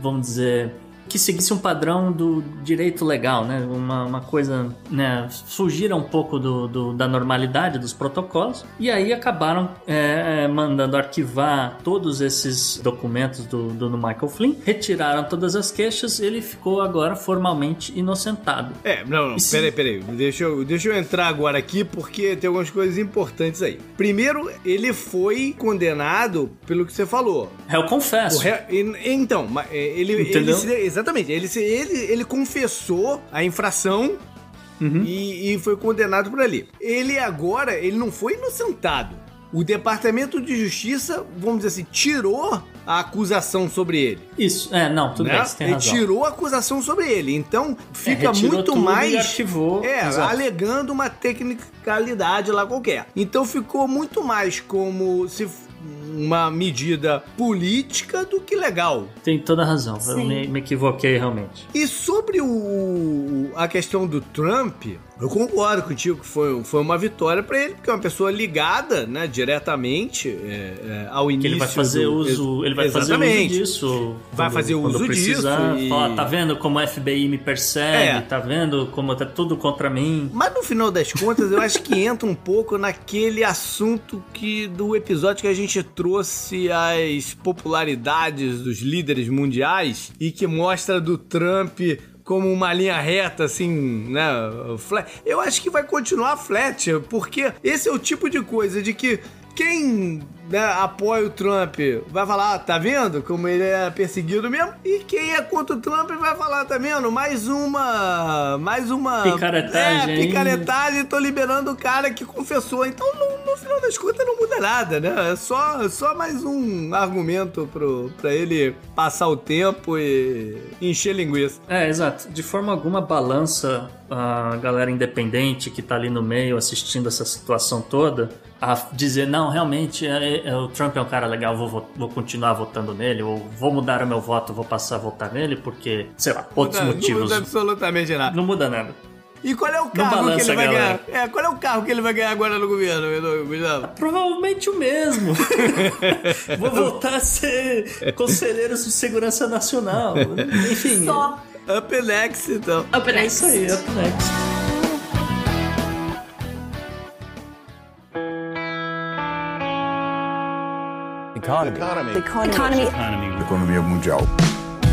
vamos dizer, que seguisse um padrão do direito legal, né? Uma, uma coisa, né? Fugiram um pouco do, do, da normalidade dos protocolos e aí acabaram é, é mandando arquivar todos esses documentos do, do, do, Michael Flynn, retiraram todas as queixas ele ficou agora formalmente inocentado. É, não, não, se... peraí, peraí, deixa eu, deixa eu entrar agora aqui porque tem algumas coisas importantes aí. Primeiro, ele foi condenado pelo que você falou. Eu confesso. Então, é, ele, Entendeu? ele Exatamente. Ele, ele, ele confessou a infração uhum. e, e foi condenado por ali. Ele agora, ele não foi inocentado. O Departamento de Justiça, vamos dizer assim, tirou a acusação sobre ele. Isso, é, não, tudo né? bem, você tem ele razão. tirou a acusação sobre ele. Então, fica é, muito mais. arquivou. É, Exato. alegando uma tecnicalidade lá qualquer. Então ficou muito mais como se uma medida política do que legal. Tem toda a razão, Sim. eu me, me, equivoquei realmente. E sobre o, a questão do Trump, eu concordo contigo que foi, foi uma vitória para ele, porque é uma pessoa ligada, né, diretamente é, é, ao início. Que ele vai fazer do, uso, ele vai exatamente. fazer uso disso. Vai quando, fazer uso precisar, disso. E... Tá vendo como o FBI me persegue? É. Tá vendo como tá tudo contra mim? Mas no final das contas, eu acho que entra um pouco naquele assunto que do episódio que a gente trouxe as popularidades dos líderes mundiais e que mostra do Trump como uma linha reta, assim, né? Flat. Eu acho que vai continuar flat, porque esse é o tipo de coisa de que quem né, apoia o Trump vai falar, ah, tá vendo como ele é perseguido mesmo? E quem é contra o Trump vai falar, tá vendo? Mais uma. Mais uma. Picaretagem. É, picaretagem, tô liberando o cara que confessou. Então, no, no final das contas, não muda nada, né? É só, só mais um argumento pro, pra ele passar o tempo e encher linguiça. É, exato. De forma alguma balança a galera independente que tá ali no meio assistindo essa situação toda a dizer, não, realmente é, é, o Trump é um cara legal, vou, vou continuar votando nele, ou vou mudar o meu voto, vou passar a votar nele, porque, sei lá, outros não, motivos. Não muda absolutamente nada. Não muda nada. E qual é o carro que ele vai ganhar? É, qual é o carro que ele vai ganhar agora no governo, Gustavo? Provavelmente o mesmo. Vou voltar a ser conselheiro de segurança nacional. Enfim. Só. Up next, então. Up next. É isso aí, up next. Economy. Economy. Economy. Economy. Economia mundial.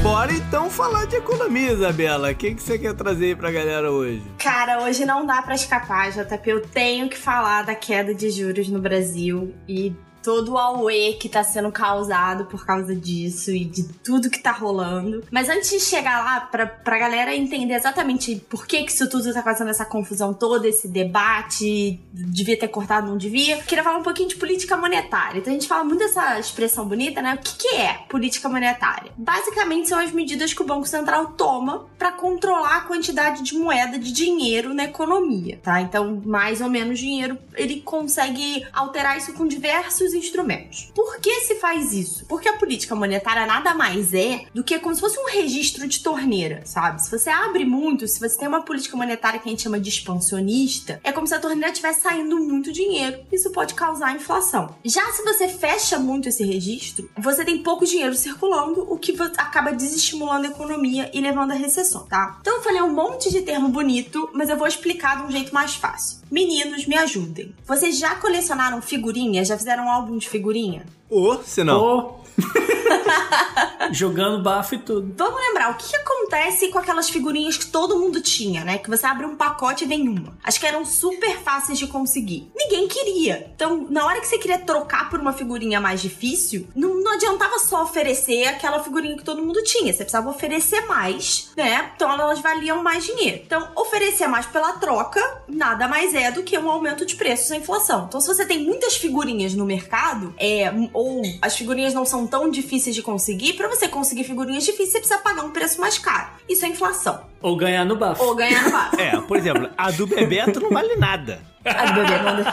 Bora então falar de economia, Isabela. O que, que você quer trazer aí pra galera hoje? Cara, hoje não dá para escapar, JP. Eu tenho que falar da queda de juros no Brasil e todo o auê que tá sendo causado por causa disso e de tudo que tá rolando. Mas antes de chegar lá, pra, pra galera entender exatamente por que, que isso tudo tá causando essa confusão toda, esse debate, devia ter cortado, não devia, queria falar um pouquinho de política monetária. Então a gente fala muito dessa expressão bonita, né? O que, que é política monetária? Basicamente são as medidas que o Banco Central toma para controlar a quantidade de moeda de dinheiro na economia, tá? Então, mais ou menos dinheiro, ele consegue alterar isso com diversos muitos instrumentos. Por que se faz isso? Porque a política monetária nada mais é do que como se fosse um registro de torneira, sabe? Se você abre muito, se você tem uma política monetária que a gente chama de expansionista, é como se a torneira estivesse saindo muito dinheiro. Isso pode causar inflação. Já se você fecha muito esse registro, você tem pouco dinheiro circulando, o que acaba desestimulando a economia e levando a recessão, tá? Então eu falei um monte de termo bonito, mas eu vou explicar de um jeito mais fácil. Meninos, me ajudem. Vocês já colecionaram figurinhas? Já fizeram álbum de figurinha? Ou, oh, se não. Oh. Jogando bafo e tudo. Vamos lembrar, o que, acontece com aquelas figurinhas que todo mundo tinha, né? Que você abre um pacote e vem uma. As que eram super fáceis de conseguir. Ninguém queria. Então, na hora que você queria trocar por uma figurinha mais difícil, não, não adiantava só oferecer aquela figurinha que todo mundo tinha. Você precisava oferecer mais, né? Então elas valiam mais dinheiro. Então, oferecer mais pela troca nada mais é do que um aumento de preços da inflação. Então, se você tem muitas figurinhas no mercado, é, ou as figurinhas não são tão difíceis de conseguir, para você conseguir figurinhas difíceis, você precisa pagar um preço mais caro. Isso é inflação. Ou ganhar no bafo. Ou ganhar no bafo. é, por exemplo, a do Bebeto não vale nada. A do Bebeto não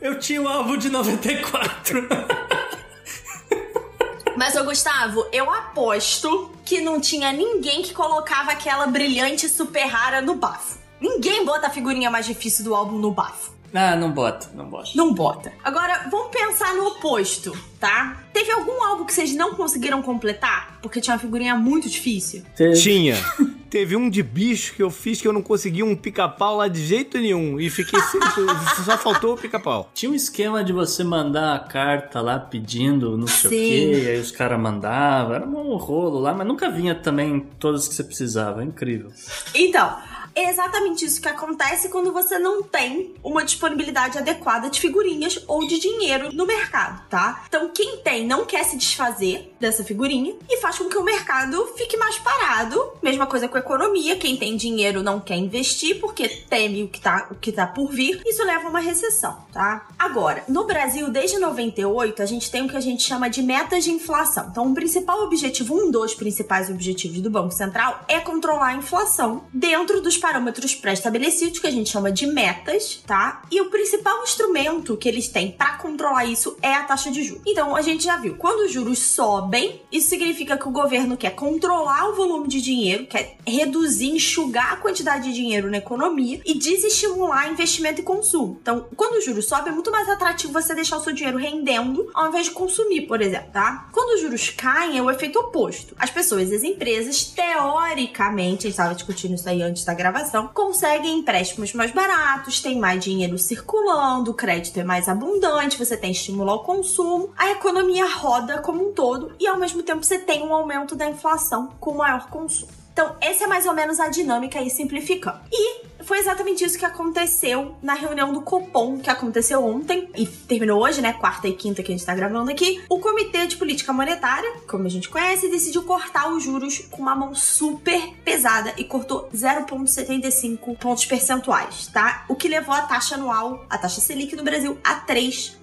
Eu tinha um alvo de 94. Mas, ô Gustavo, eu aposto que não tinha ninguém que colocava aquela brilhante super rara no bafo. Ninguém bota a figurinha mais difícil do álbum no bafo. Ah, não bota, não bota. Não bota. Agora, vamos pensar no oposto, tá? Teve algum álbum que vocês não conseguiram completar? Porque tinha uma figurinha muito difícil? Teve. Tinha. Teve um de bicho que eu fiz que eu não consegui um pica-pau lá de jeito nenhum. E fiquei sempre. só faltou o pica-pau. Tinha um esquema de você mandar a carta lá pedindo não sei Sim. o quê, e aí os caras mandavam. Era um rolo lá, mas nunca vinha também todas que você precisava. É incrível. Então é exatamente isso que acontece quando você não tem uma disponibilidade adequada de figurinhas ou de dinheiro no mercado, tá? Então, quem tem não quer se desfazer dessa figurinha e faz com que o mercado fique mais parado. Mesma coisa com a economia, quem tem dinheiro não quer investir porque teme o que tá, o que tá por vir. Isso leva a uma recessão, tá? Agora, no Brasil, desde 98, a gente tem o que a gente chama de metas de inflação. Então, o principal objetivo, um dos principais objetivos do Banco Central é controlar a inflação dentro dos parâmetros pré-estabelecidos, que a gente chama de metas, tá? E o principal instrumento que eles têm para controlar isso é a taxa de juros. Então, a gente já viu, quando os juros sobem, isso significa que o governo quer controlar o volume de dinheiro, quer reduzir, enxugar a quantidade de dinheiro na economia e desestimular investimento e consumo. Então, quando os juros sobem, é muito mais atrativo você deixar o seu dinheiro rendendo ao invés de consumir, por exemplo, tá? Quando os juros caem, é o efeito oposto. As pessoas e as empresas, teoricamente, a gente estava discutindo isso aí antes da gravação, conseguem empréstimos mais baratos, tem mais dinheiro circulando, o crédito é mais abundante, você tem estímulo ao consumo, a economia roda como um todo e ao mesmo tempo você tem um aumento da inflação com maior consumo. Então, essa é mais ou menos a dinâmica aí simplificando. E foi exatamente isso que aconteceu na reunião do Copom, que aconteceu ontem e terminou hoje, né? Quarta e quinta que a gente tá gravando aqui. O Comitê de Política Monetária, como a gente conhece, decidiu cortar os juros com uma mão super pesada e cortou 0,75 pontos percentuais, tá? O que levou a taxa anual, a taxa Selic no Brasil, a 3%.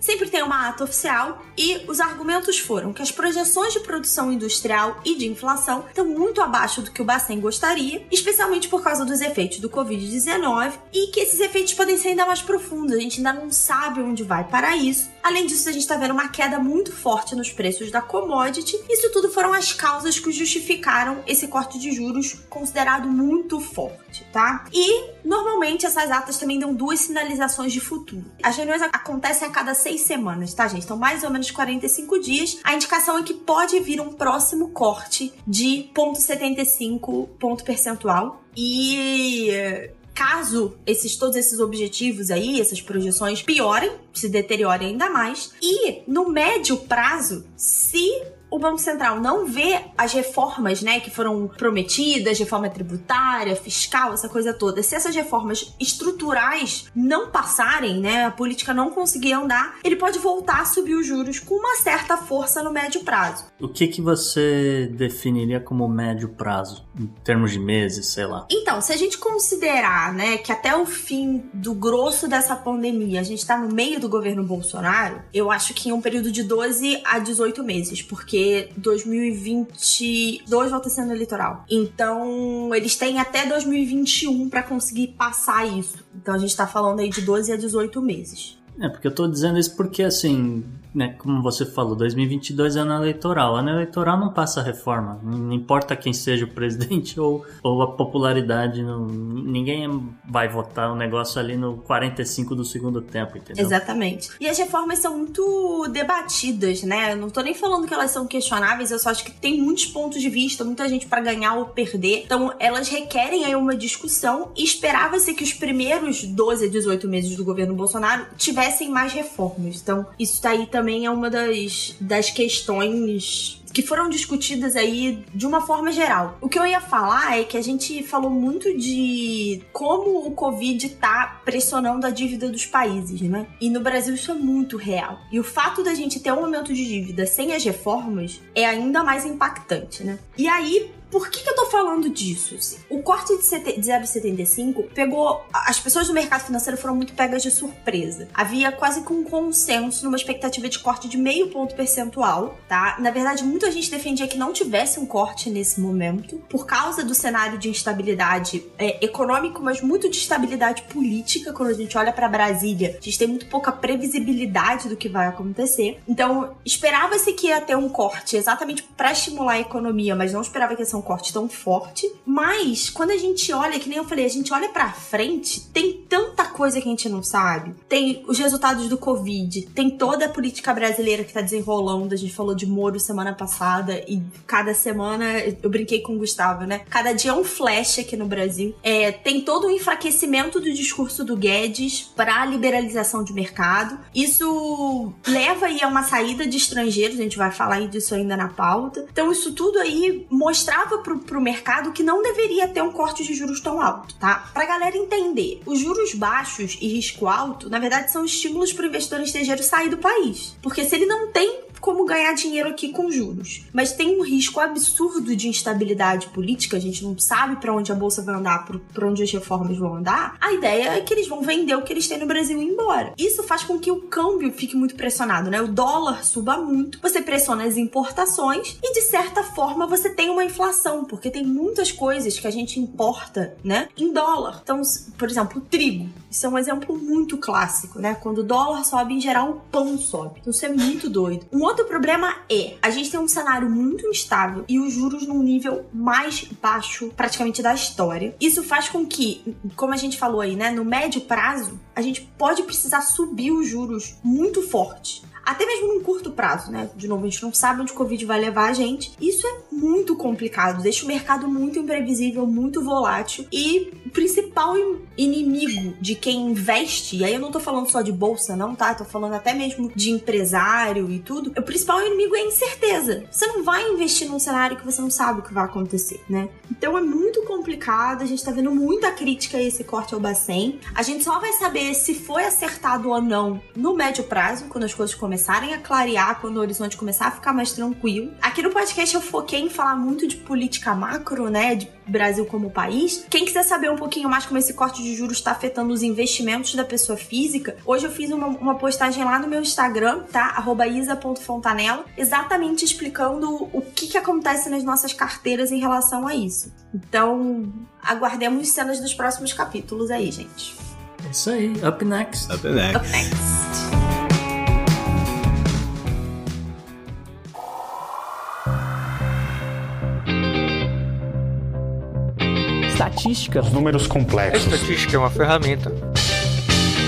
Sempre tem uma ata oficial e os argumentos foram que as projeções de produção industrial e de inflação estão muito abaixo do que o Bacen gostaria, especialmente por causa dos efeitos do Covid-19 e que esses efeitos podem ser ainda mais profundos. A gente ainda não sabe onde vai para isso. Além disso, a gente está vendo uma queda muito forte nos preços da commodity. Isso tudo foram as causas que justificaram esse corte de juros considerado muito forte, tá? E normalmente essas atas também dão duas sinalizações de futuro. As reuniões acontecem a cada seis semanas, tá, gente? Então, mais ou menos 45 dias. A indicação é que pode vir um próximo corte de 0,75 ponto percentual e caso esses todos esses objetivos aí, essas projeções piorem, se deteriorem ainda mais, e no médio prazo, se o Banco Central não vê as reformas, né, que foram prometidas, reforma tributária, fiscal, essa coisa toda, se essas reformas estruturais não passarem, né, a política não conseguir andar, ele pode voltar a subir os juros com uma certa força no médio prazo. O que que você definiria como médio prazo, em termos de meses, sei lá? Então, se a gente considerar, né, que até o fim do grosso dessa pandemia a gente tá no meio do governo Bolsonaro, eu acho que em um período de 12 a 18 meses, porque porque 2022 volta sendo eleitoral. Então, eles têm até 2021 para conseguir passar isso. Então, a gente tá falando aí de 12 a 18 meses. É, porque eu tô dizendo isso porque, assim, né, como você falou, 2022 é ano eleitoral. Ano eleitoral não passa reforma. Não importa quem seja o presidente ou, ou a popularidade. Não, ninguém vai votar o um negócio ali no 45 do segundo tempo, entendeu? Exatamente. E as reformas são muito debatidas, né? Não tô nem falando que elas são questionáveis, eu só acho que tem muitos pontos de vista, muita gente para ganhar ou perder. Então, elas requerem aí uma discussão esperava-se que os primeiros 12 a 18 meses do governo Bolsonaro tivessem mais reformas. Então, isso tá aí também também é uma das, das questões que foram discutidas aí de uma forma geral. O que eu ia falar é que a gente falou muito de como o Covid tá pressionando a dívida dos países, né? E no Brasil isso é muito real. E o fato da gente ter um aumento de dívida sem as reformas é ainda mais impactante, né? E aí, por que, que eu tô falando disso? O corte de 0,75 pegou. As pessoas do mercado financeiro foram muito pegas de surpresa. Havia quase que um consenso numa expectativa de corte de meio ponto percentual, tá? Na verdade, muita gente defendia que não tivesse um corte nesse momento, por causa do cenário de instabilidade é, econômico, mas muito de estabilidade política. Quando a gente olha para Brasília, a gente tem muito pouca previsibilidade do que vai acontecer. Então, esperava-se que ia ter um corte exatamente para estimular a economia, mas não esperava que ia ser um corte tão forte. Mas, quando a gente olha, que nem eu falei, a gente olha pra frente, tem tanta coisa que a gente não sabe. Tem os resultados do Covid, tem toda a política brasileira que tá desenrolando. A gente falou de Moro semana passada e cada semana, eu brinquei com o Gustavo, né? Cada dia é um flash aqui no Brasil. É, tem todo o enfraquecimento do discurso do Guedes para liberalização de mercado. Isso leva aí a uma saída de estrangeiros, a gente vai falar disso ainda na pauta. Então, isso tudo aí mostrava mostrava pro, pro mercado que não deveria ter um corte de juros tão alto, tá? Pra galera entender, os juros baixos e risco alto, na verdade, são estímulos pro investidor estrangeiro sair do país. Porque se ele não tem como ganhar dinheiro aqui com juros. Mas tem um risco absurdo de instabilidade política, a gente não sabe para onde a bolsa vai andar, para onde as reformas vão andar. A ideia é que eles vão vender o que eles têm no Brasil e ir embora. Isso faz com que o câmbio fique muito pressionado, né? O dólar suba muito, você pressiona as importações e de certa forma você tem uma inflação, porque tem muitas coisas que a gente importa, né, em dólar. Então, por exemplo, trigo. Isso é um exemplo muito clássico, né? Quando o dólar sobe, em geral, o pão sobe. Então, isso é muito doido. Um outro problema é, a gente tem um cenário muito instável e os juros num nível mais baixo praticamente da história. Isso faz com que, como a gente falou aí, né, no médio prazo, a gente pode precisar subir os juros muito forte até mesmo num curto prazo, né? De novo, a gente não sabe onde o Covid vai levar a gente. Isso é muito complicado, deixa o mercado muito imprevisível, muito volátil e o principal inimigo de quem investe, e aí eu não tô falando só de bolsa, não, tá? Tô falando até mesmo de empresário e tudo. O principal inimigo é a incerteza. Você não vai investir num cenário que você não sabe o que vai acontecer, né? Então é muito complicado, a gente tá vendo muita crítica a esse corte ao Bacen. A gente só vai saber se foi acertado ou não no médio prazo, quando as coisas começarem começarem a clarear, quando o horizonte começar a ficar mais tranquilo. Aqui no podcast eu foquei em falar muito de política macro, né? De Brasil como país. Quem quiser saber um pouquinho mais como esse corte de juros está afetando os investimentos da pessoa física, hoje eu fiz uma, uma postagem lá no meu Instagram, tá? isa.fontanella, exatamente explicando o que, que acontece nas nossas carteiras em relação a isso. Então, aguardemos cenas dos próximos capítulos aí, gente. É isso aí. Up next. Up next. Up next. Estatística. Os números complexos. A estatística é uma ferramenta.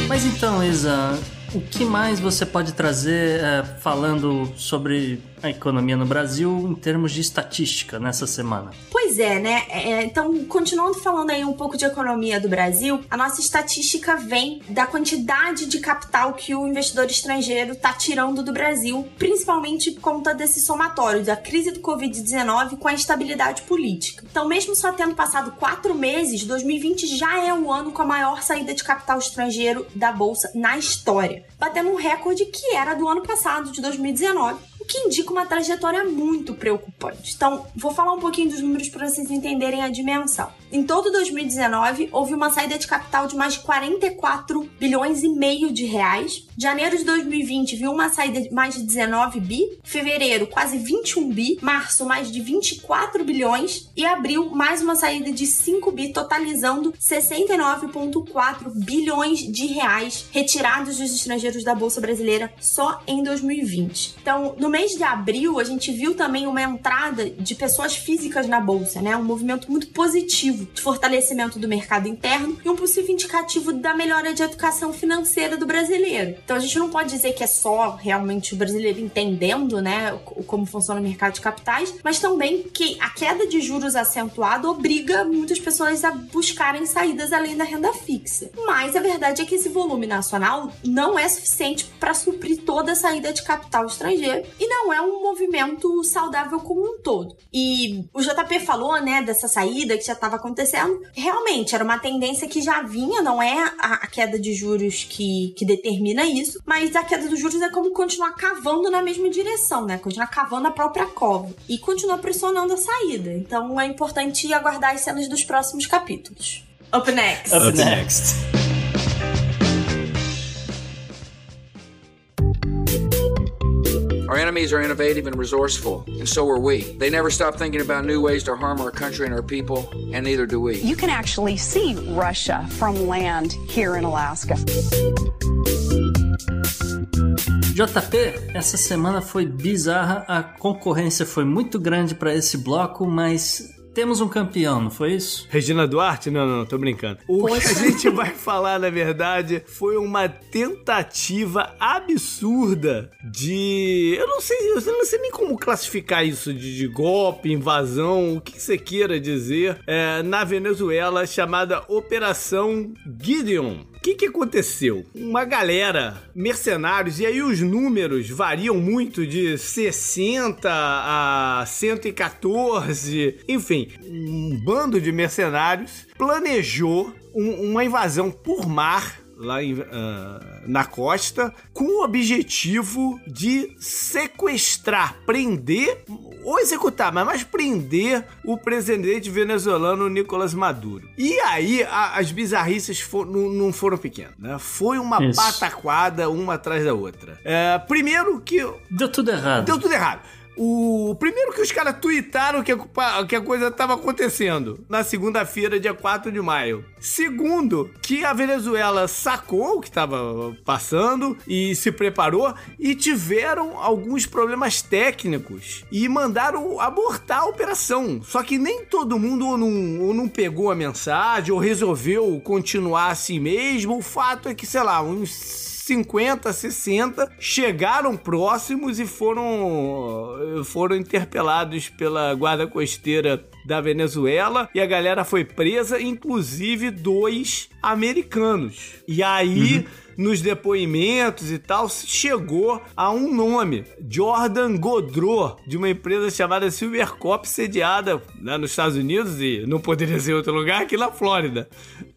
Mas então, Isa, o que mais você pode trazer é, falando sobre a economia no Brasil em termos de estatística nessa semana? Pois é, né? É, então, continuando falando aí um pouco de economia do Brasil, a nossa estatística vem da quantidade de capital que o investidor estrangeiro está tirando do Brasil, principalmente por conta desse somatório da crise do Covid-19 com a instabilidade política. Então, mesmo só tendo passado quatro meses, 2020 já é o ano com a maior saída de capital estrangeiro da Bolsa na história, batendo um recorde que era do ano passado, de 2019 que indica uma trajetória muito preocupante. Então, vou falar um pouquinho dos números para vocês entenderem a dimensão. Em todo 2019, houve uma saída de capital de mais de 44 bilhões e meio de reais Janeiro de 2020 viu uma saída de mais de 19 bi, fevereiro quase 21 bi, março mais de 24 bilhões e abril mais uma saída de 5 bi, totalizando 69,4 bilhões de reais retirados dos estrangeiros da Bolsa Brasileira só em 2020. Então, no mês de abril, a gente viu também uma entrada de pessoas físicas na Bolsa, né? Um movimento muito positivo de fortalecimento do mercado interno e um possível indicativo da melhora de educação financeira do brasileiro. Então, a gente não pode dizer que é só realmente o brasileiro entendendo, né, como funciona o mercado de capitais, mas também que a queda de juros acentuada obriga muitas pessoas a buscarem saídas além da renda fixa. Mas a verdade é que esse volume nacional não é suficiente para suprir toda a saída de capital estrangeiro e não é um movimento saudável como um todo. E o JP falou, né, dessa saída que já estava acontecendo. Realmente era uma tendência que já vinha, não é a, queda de juros que, que determina isso, mas a queda dos juros é como continuar cavando na mesma direção, né? Continuar cavando a própria cova e continuar pressionando a saída. Então é importante aguardar as cenas dos próximos capítulos. Up next. Up next. Our enemies are innovative and resourceful, and so are we. They never stop thinking about new ways to harm our country and our people, and neither do we. You can actually see Russia from land here in Alaska. JP, essa semana foi bizarra, a concorrência foi muito grande para esse bloco, mas temos um campeão, não foi isso? Regina Duarte? Não, não, tô brincando. O Poxa. que a gente vai falar, na verdade, foi uma tentativa absurda de. Eu não sei, eu não sei nem como classificar isso de, de golpe, invasão, o que você queira dizer, é, na Venezuela chamada Operação Gideon que, que aconteceu? Uma galera, mercenários, e aí os números variam muito de 60 a 114, enfim, um bando de mercenários planejou um, uma invasão por mar lá em, uh, na costa com o objetivo de sequestrar, prender ou executar, mas mais prender o presidente venezuelano Nicolás Maduro. E aí a, as bizarrices for, não, não, foram pequenas, né? Foi uma Isso. pataquada uma atrás da outra. É, primeiro que... Deu tudo errado. Deu tudo errado. O primeiro que os caras tuitaram que a, que a coisa estava acontecendo na segunda-feira, dia 4 de maio. Segundo, que a Venezuela sacou o que estava passando e se preparou e tiveram alguns problemas técnicos e mandaram abortar a operação. Só que nem todo mundo ou não, ou não pegou a mensagem ou resolveu continuar assim mesmo. O fato é que, sei lá, uns 50, 60 chegaram próximos e foram, foram interpelados pela guarda costeira da Venezuela e a galera foi presa, inclusive dois americanos. E aí. Uhum nos depoimentos e tal, chegou a um nome: Jordan Godreau, de uma empresa chamada Silvercop, sediada né, nos Estados Unidos e não poderia ser outro lugar aqui na Flórida.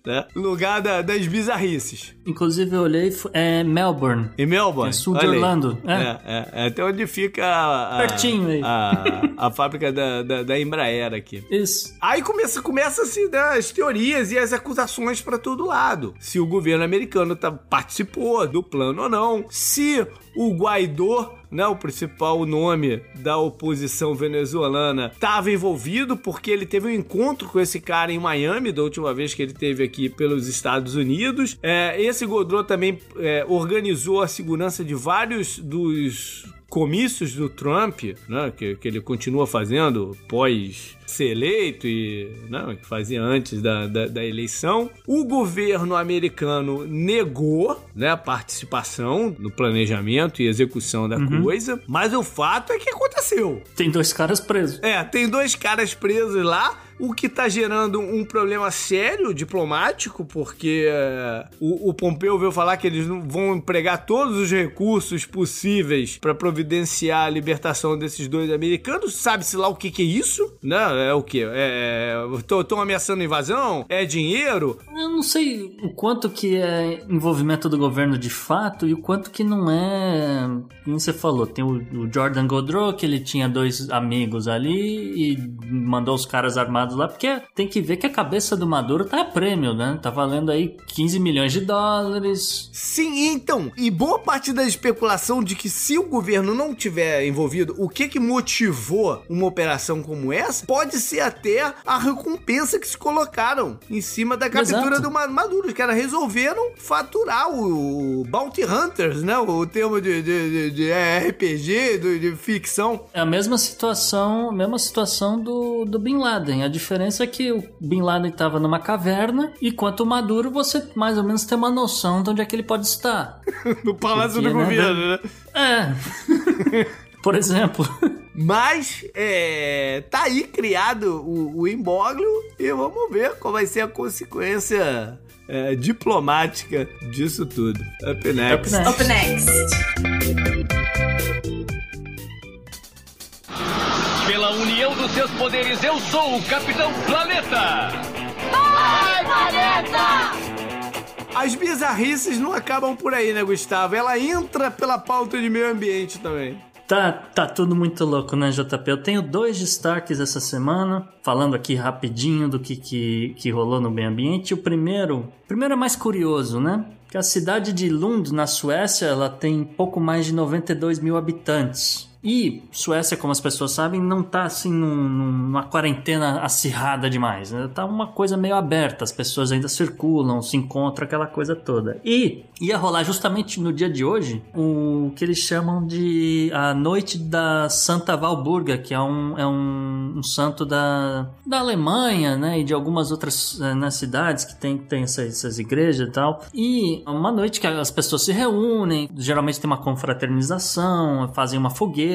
Né? Lugar da, das bizarrices. Inclusive, eu olhei, é Melbourne. Em Melbourne? É sul de Orlando. É. É, é, é, até onde fica a, a Pertinho aí. A, a fábrica da, da, da, Embraer aqui. Isso. Aí começa, começa assim, né, as teorias e as acusações para todo lado. Se o governo americano tá participou do plano ou não, se o Guaidó né, o principal nome da oposição venezuelana, estava envolvido porque ele teve um encontro com esse cara em Miami da última vez que ele teve aqui pelos Estados Unidos. É, esse Godreau também é, organizou a segurança de vários dos comícios do Trump, né, que, que ele continua fazendo pós ser eleito e não, que fazia antes da, da, da, eleição. O governo americano negou né, a participação no planejamento e execução da uhum. coisa, mas o fato é que aconteceu. Tem dois caras presos. É, tem dois caras presos lá o que está gerando um problema sério diplomático, porque uh, o, o, Pompeu veio falar que eles vão empregar todos os recursos possíveis para providenciar a libertação desses dois americanos. Sabe-se lá o que, que, é isso? Não, é o que? Estão é, ameaçando invasão? É dinheiro? Eu não sei o quanto que é envolvimento do governo de fato e o quanto que não é. Como você falou, tem o, o Jordan Godreau, que ele tinha dois amigos ali e mandou os caras armados lá, porque tem que ver que a cabeça do Maduro tá a prêmio, né? Tá valendo aí 15 milhões de dólares. Sim, então, e boa parte da especulação de que se o governo não tiver envolvido, o que que motivou uma operação como essa, pode ser até a recompensa que se colocaram em cima da captura Exato. do Ma- Maduro, que era resolveram faturar o Bounty Hunters, né? O termo de, de, de- de RPG, de, de ficção. É a mesma situação, mesma situação do, do Bin Laden. A diferença é que o Bin Laden estava numa caverna, enquanto o Maduro você mais ou menos tem uma noção de onde é que ele pode estar. No Palácio Porque, do né, Governo, né? É. Por exemplo. Mas é, tá aí criado o, o imbróglio e vamos ver qual vai ser a consequência é, diplomática disso tudo. Up next. Up next. Up next. Pela união dos seus poderes, eu sou o Capitão Planeta! As bizarrices não acabam por aí, né, Gustavo? Ela entra pela pauta de meio ambiente também. Tá, tá tudo muito louco, né, JP? Eu tenho dois destaques essa semana, falando aqui rapidinho do que, que, que rolou no meio ambiente. O primeiro, o primeiro é mais curioso, né? Que a cidade de Lund, na Suécia, ela tem pouco mais de 92 mil habitantes. E Suécia, como as pessoas sabem, não tá assim num- numa quarentena acirrada demais. Né? Tá uma coisa meio aberta, as pessoas ainda circulam, se encontram, aquela coisa toda. E ia rolar justamente no dia de hoje o que eles chamam de a Noite da Santa Valburga, que é um, é um, um santo da, da Alemanha, né? E de algumas outras eh, né, cidades que tem, tem essas, essas igrejas e tal. E é uma noite que as pessoas se reúnem, geralmente tem uma confraternização, fazem uma fogueira,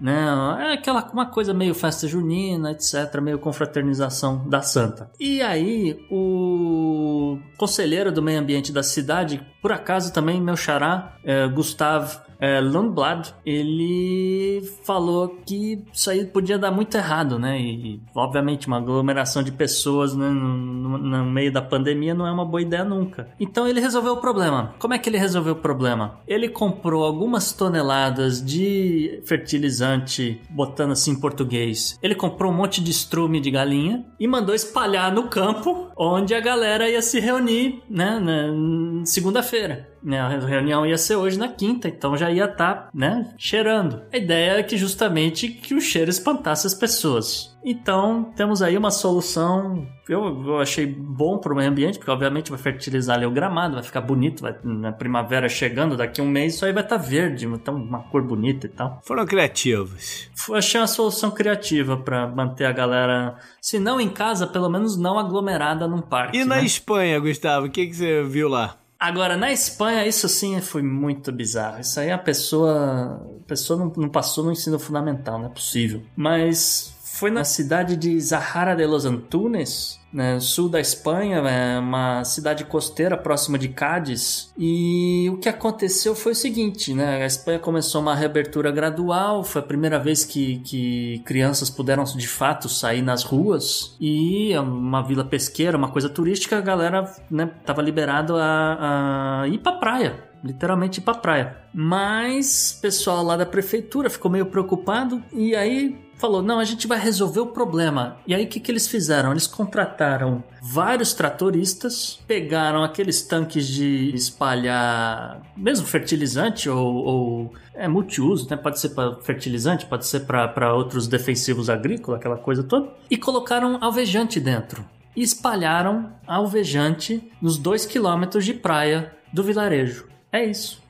né? É aquela uma coisa meio festa junina, etc, meio confraternização da santa. E aí o conselheiro do meio ambiente da cidade, por acaso também meu xará, é, Gustav é, Lundblad, ele falou que isso aí podia dar muito errado, né? E, obviamente, uma aglomeração de pessoas né, no, no- no meio da pandemia não é uma boa ideia nunca. Então ele resolveu o problema. Como é que ele resolveu o problema? Ele comprou algumas toneladas de fertilizante, botando assim em português. Ele comprou um monte de estrume de galinha e mandou espalhar no campo onde a galera ia se reunir, né, na segunda-feira. Né, a reunião ia ser hoje na quinta, então já ia estar, né, cheirando. A ideia é que justamente que o cheiro espantasse as pessoas. Então, temos aí uma solução, eu, eu achei bom para o meio ambiente, porque obviamente vai fertilizar ali o gramado, vai ficar bonito, vai, na primavera chegando, daqui a um mês isso aí vai estar verde, então uma cor bonita e tal. Foram criativos. Eu achei uma solução criativa para manter a galera, se não em casa, pelo menos não aglomerada num parque. E na né? Espanha, Gustavo, o que, que você viu lá? Agora, na Espanha, isso sim foi muito bizarro. Isso aí a pessoa. A pessoa não, não passou no ensino fundamental, não é possível. Mas foi na cidade de Zahara de los Antunes, né, sul da Espanha, é uma cidade costeira próxima de Cádiz. E o que aconteceu foi o seguinte, né? A Espanha começou uma reabertura gradual, foi a primeira vez que, que crianças puderam de fato sair nas ruas. E uma vila pesqueira, uma coisa turística, a galera né, tava liberado a, ir pra praia literalmente ir pra praia. Mas o pessoal lá da prefeitura ficou meio preocupado e aí falou: não, a gente vai resolver o problema. E aí o que, que eles fizeram? Eles contrataram vários tratoristas, pegaram aqueles tanques de espalhar mesmo fertilizante ou. ou é multiuso, né? Pode ser para fertilizante, pode ser para outros defensivos agrícolas, aquela coisa toda, e colocaram alvejante dentro. E espalharam alvejante nos dois quilômetros de praia do vilarejo. É isso.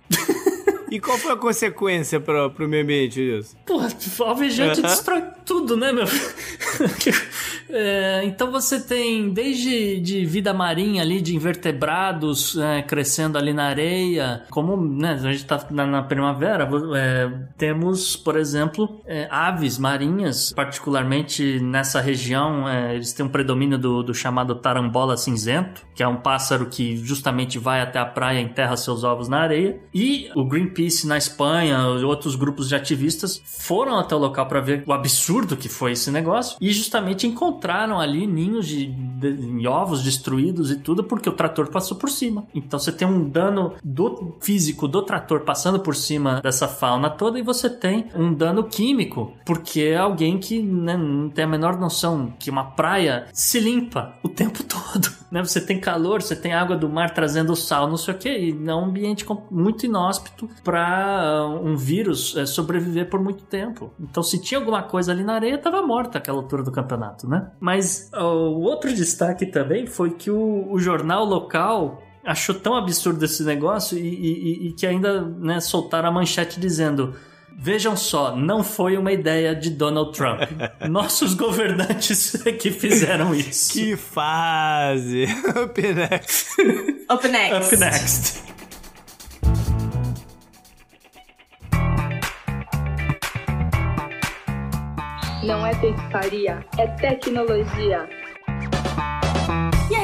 E qual foi a consequência pro, pro meio ambiente disso? Porra, alvejante destrói tudo, né, meu? É, então você tem desde de vida marinha ali, de invertebrados é, crescendo ali na areia, como né, a gente tá na, na primavera, é, temos, por exemplo, é, aves marinhas, particularmente nessa região, é, eles têm um predomínio do, do chamado tarambola cinzento, que é um pássaro que justamente vai até a praia e enterra seus ovos na areia. E o Greenpeace na Espanha, outros grupos de ativistas foram até o local para ver o absurdo que foi esse negócio e justamente encontraram ali ninhos de de, ovos destruídos e tudo porque o trator passou por cima. Então você tem um dano do físico do trator passando por cima dessa fauna toda e você tem um dano químico porque é alguém que né, não tem a menor noção que uma praia se limpa o tempo todo. Né? Você tem calor, você tem água do mar trazendo sal, não sei o que, e é um ambiente muito inóspito para uh, um vírus uh, sobreviver por muito tempo. Então, se tinha alguma coisa ali na areia, estava morta aquela altura do campeonato, né? Mas o outro destaque também foi que o, o jornal local achou tão absurdo esse negócio e, e, e que ainda né, soltaram a manchete dizendo Vejam só, não foi uma ideia de Donald Trump. Nossos governantes que fizeram isso. Que fase! Up next. Up next. Up next. Não é feitiçaria, é tecnologia.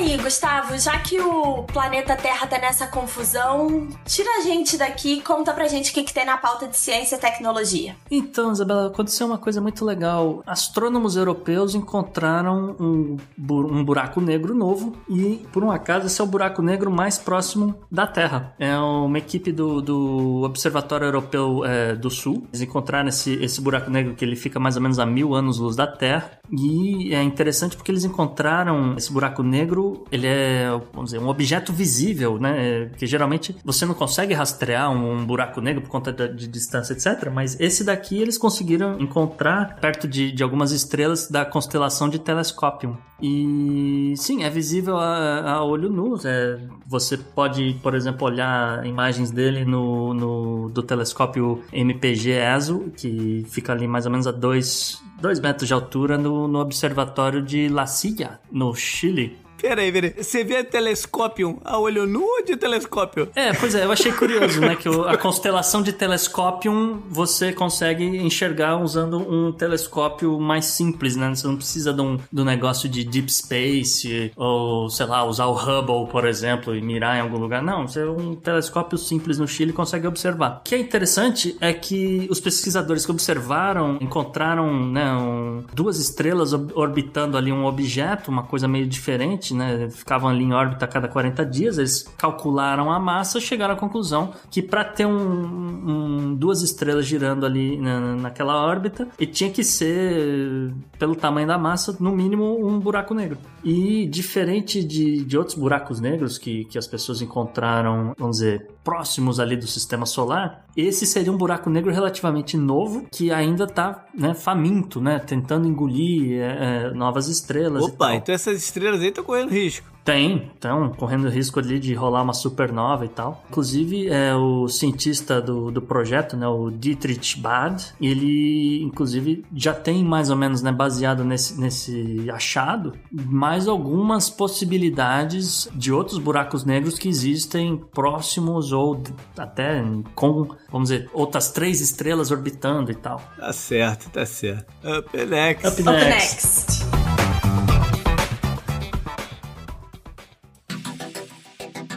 Aí, Gustavo, já que o planeta Terra tá nessa confusão, tira a gente daqui e conta pra gente o que, que tem na pauta de ciência e tecnologia. Então, Isabela, aconteceu uma coisa muito legal. Astrônomos europeus encontraram um, um buraco negro novo e, por um acaso, esse é o buraco negro mais próximo da Terra. É uma equipe do, do Observatório Europeu é, do Sul. Eles encontraram esse, esse buraco negro que ele fica mais ou menos a mil anos-luz da Terra. E é interessante porque eles encontraram esse buraco negro ele é, vamos dizer, um objeto visível, né? Porque geralmente você não consegue rastrear um, buraco negro por conta de, de, distância, etc. Mas esse daqui eles conseguiram encontrar perto de, de algumas estrelas da constelação de Telescopium. E sim, é visível a, a olho nu. É, você pode, por exemplo, olhar imagens dele no, no do telescópio MPG ESO, que fica ali mais ou menos a 2 metros de altura no, no observatório de La Silla, no Chile. Peraí, peraí. Você vê telescópio a olho nu ou de telescópio? É, pois é, eu achei curioso, né? Que a constelação de telescópio você consegue enxergar usando um telescópio mais simples, né? Você não precisa de um, um negócio de deep space ou, sei lá, usar o Hubble, por exemplo, e mirar em algum lugar. Não, você é um telescópio simples no Chile consegue observar. O que é interessante é que os pesquisadores que observaram encontraram né, um, duas estrelas orbitando ali um objeto, uma coisa meio diferente né? Ficavam ali em órbita a cada 40 dias, eles calcularam a massa, chegaram à conclusão que para ter um, um, duas estrelas girando ali na, naquela órbita, e tinha que ser, pelo tamanho da massa, no mínimo um buraco negro. E diferente de, de outros buracos negros que, que as pessoas encontraram, vamos dizer, próximos ali do sistema solar, esse seria um buraco negro relativamente novo que ainda está né, faminto, né, tentando engolir é, é, novas estrelas. Opa, então essas estrelas aí estão correndo risco. Tem, estão correndo risco ali de rolar uma supernova e tal. Inclusive, é o cientista do, do projeto, né, o Dietrich Bad, ele, inclusive, já tem mais ou menos, né, baseado nesse, nesse achado, mais algumas possibilidades de outros buracos negros que existem próximos ou até com, vamos dizer, outras três estrelas orbitando e tal. Tá certo, tá certo. Up next. Up next. Up next.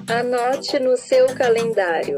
Anote no seu calendário.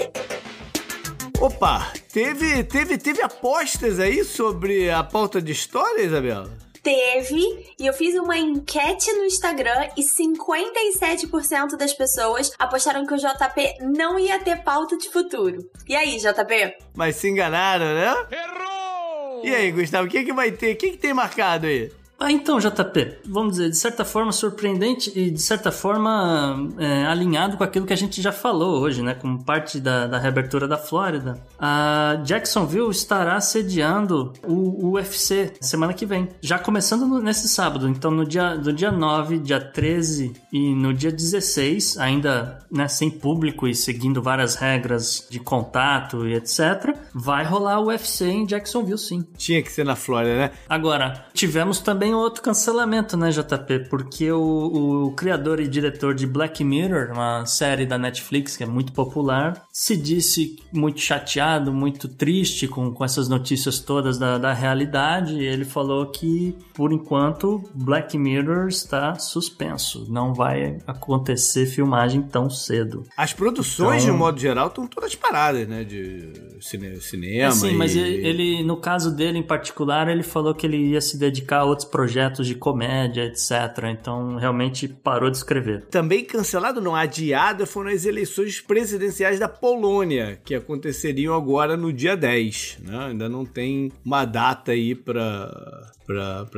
Opa, teve, teve, teve apostas aí sobre a pauta de história, Isabela? Teve, e eu fiz uma enquete no Instagram e 57% das pessoas apostaram que o JP não ia ter pauta de futuro. E aí, JP? Mas se enganaram, né? Errou! E aí, Gustavo, o que, que vai ter? O que, que tem marcado aí? Ah, então, JP, vamos dizer, de certa forma surpreendente e de certa forma é, alinhado com aquilo que a gente já falou hoje, né? Como parte da, da reabertura da Flórida. A Jacksonville estará sediando o UFC semana que vem. Já começando no, nesse sábado. Então, no dia, no dia 9, dia 13 e no dia 16, ainda né, sem público e seguindo várias regras de contato e etc., vai rolar o UFC em Jacksonville, sim. Tinha que ser na Flórida, né? Agora, tivemos também tem outro cancelamento, né, JP? Porque o, o, criador e diretor de Black Mirror, uma série da Netflix que é muito popular, se disse muito chateado, muito triste com, com essas notícias todas da, da realidade. ele falou que, por enquanto, Black Mirror está suspenso. Não vai acontecer filmagem tão cedo. As produções, então... de um modo geral, estão todas paradas, né? De cine, cinema. É, sim, e... mas ele, no caso dele em particular, ele falou que ele ia se dedicar a outros projetos projetos de comédia, etc. Então realmente parou de escrever. Também cancelado, não adiado, foram as eleições presidenciais da Polônia, que aconteceriam agora no dia 10. Né? Ainda não tem uma data aí para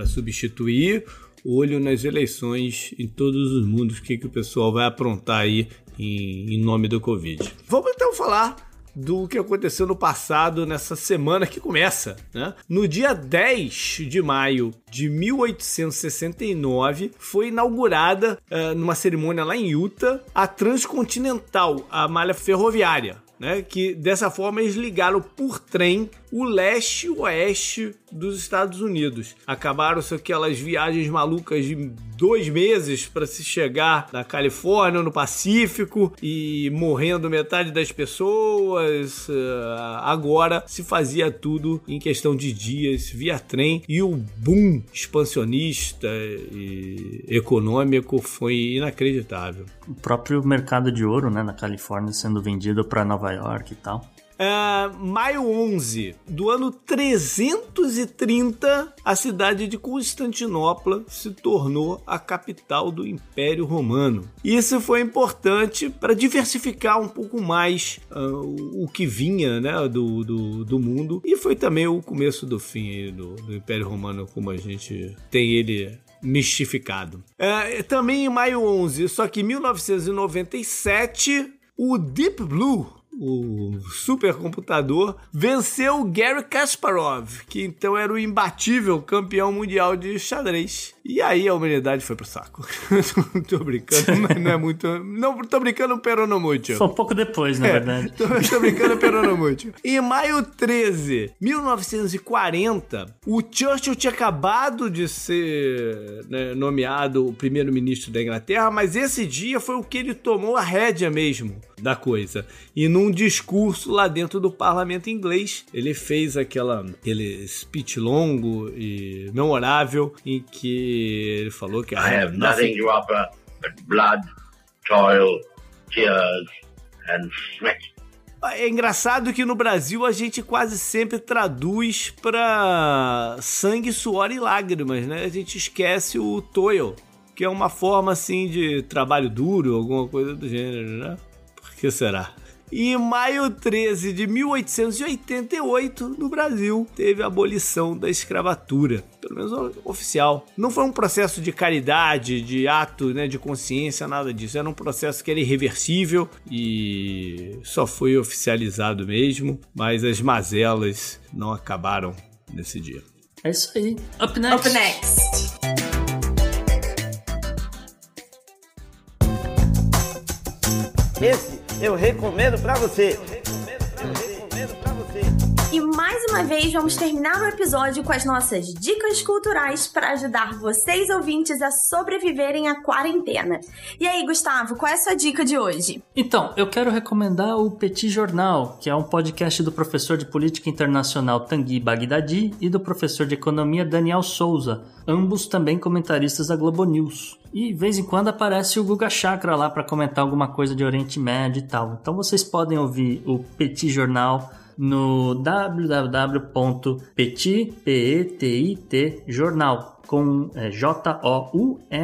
substituir. Olho nas eleições em todos os mundos, o que, que o pessoal vai aprontar aí em, em nome do Covid. Vamos então falar do que aconteceu no passado, nessa semana que começa. Né? No dia 10 de maio de 1869, foi inaugurada, uh, numa cerimônia lá em Utah, a Transcontinental, a malha ferroviária. Né, que dessa forma eles ligaram por trem o leste e o oeste dos Estados Unidos. Acabaram-se aquelas viagens malucas de dois meses para se chegar na Califórnia, no Pacífico, e morrendo metade das pessoas. Ah, agora se fazia tudo em questão de dias via trem e o boom expansionista e econômico foi inacreditável. O próprio mercado de ouro, né, na Califórnia sendo vendido para Nova York e tal. Uh, maio 11 do ano 330, a cidade de Constantinopla se tornou a capital do Império Romano. Isso foi importante para diversificar um pouco mais uh, o que vinha né, do, do, do, mundo e foi também o começo do fim do, do Império Romano, como a gente tem ele mistificado. Uh, também em maio 11, só que em 1997, o Deep Blue o supercomputador, venceu Gary Kasparov, que então era o imbatível campeão mundial de xadrez. E aí a humanidade foi pro saco. tô brincando, mas não é muito. Não, tô brincando perono muito. Foi um pouco depois, na é, verdade. Tô, tô brincando perono muito. Em maio 13, 1940, o Churchill tinha acabado de ser né, nomeado o primeiro-ministro da Inglaterra, mas esse dia foi o que ele tomou a rédea mesmo da coisa. E num discurso lá dentro do parlamento inglês, ele fez aquela, aquele speech longo e memorável em que ele falou que I have nothing to offer but blood, toil, tears and sweat. É engraçado que no Brasil a gente quase sempre traduz para sangue, suor e lágrimas, né? A gente esquece o toil, que é uma forma assim de trabalho duro, alguma coisa do gênero, né? que será? E em maio 13 de 1888, no Brasil, teve a abolição da escravatura, pelo menos oficial. Não foi um processo de caridade, de ato né, de consciência, nada disso. Era um processo que era irreversível e só foi oficializado mesmo, mas as mazelas não acabaram nesse dia. É isso aí. Up next. Up next. Esse eu recomendo para você. Uma vez vamos terminar o episódio com as nossas dicas culturais para ajudar vocês ouvintes a sobreviverem à quarentena. E aí, Gustavo, qual é a sua dica de hoje? Então, eu quero recomendar o Petit Jornal, que é um podcast do professor de política internacional Tanguy Bagdadi e do professor de economia Daniel Souza, ambos também comentaristas da Globo News. E de vez em quando aparece o Guga Chakra lá para comentar alguma coisa de Oriente Médio e tal. Então vocês podem ouvir o Petit Jornal no www.petit, jornal com é, J-O-U-R-N-A-L.com.br.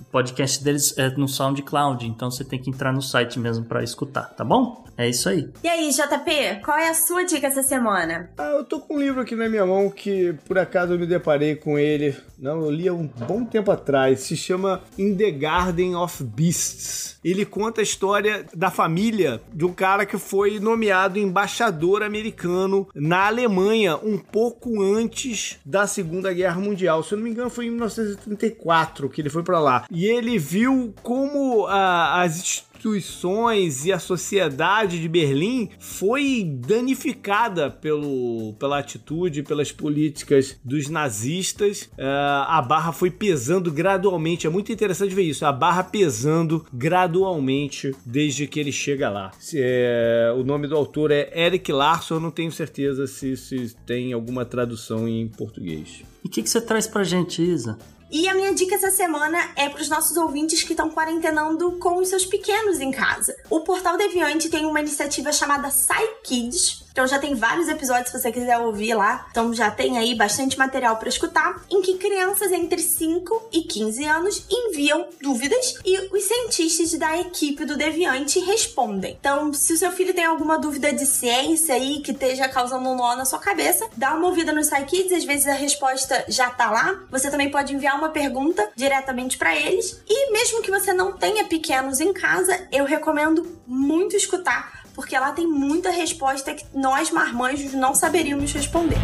O podcast deles é no SoundCloud, então você tem que entrar no site mesmo para escutar, tá bom? É isso aí. E aí, JP, qual é a sua dica essa semana? Ah, eu tô com um livro aqui na minha mão que por acaso eu me deparei com ele. Não, eu li há um bom tempo atrás. Se chama In the Garden of Beasts. Ele conta a história da família de um cara que foi nomeado embaixador americano na Alemanha um pouco antes da Segunda Guerra Mundial. Se eu não me engano, foi em 1934 que ele foi para lá. E ele viu como ah, as instituições e a sociedade de Berlim foi danificada pelo, pela atitude, pelas políticas dos nazistas. Uh, a barra foi pesando gradualmente. É muito interessante ver isso. A barra pesando gradualmente desde que ele chega lá. É, o nome do autor é Eric Larson. Eu não tenho certeza se, se tem alguma tradução em português. E o que, que você traz pra gente, Isa? E a minha dica essa semana é para os nossos ouvintes que estão quarentenando com os seus pequenos em casa. O Portal Deviante tem uma iniciativa chamada Sai Kids, Então já tem vários episódios se você quiser ouvir lá. Então já tem aí bastante material para escutar, em que crianças entre 5 e 15 anos enviam dúvidas e os cientistas da equipe do Deviante respondem. Então, se o seu filho tem alguma dúvida de ciência aí que esteja causando um nó na sua cabeça, dá uma ouvida no SciKids, às vezes a resposta já tá lá. Você também pode enviar uma pergunta diretamente para eles. E mesmo que você não tenha pequenos em casa, eu recomendo muito escutar porque lá tem muita resposta que nós marmanjos não saberíamos responder.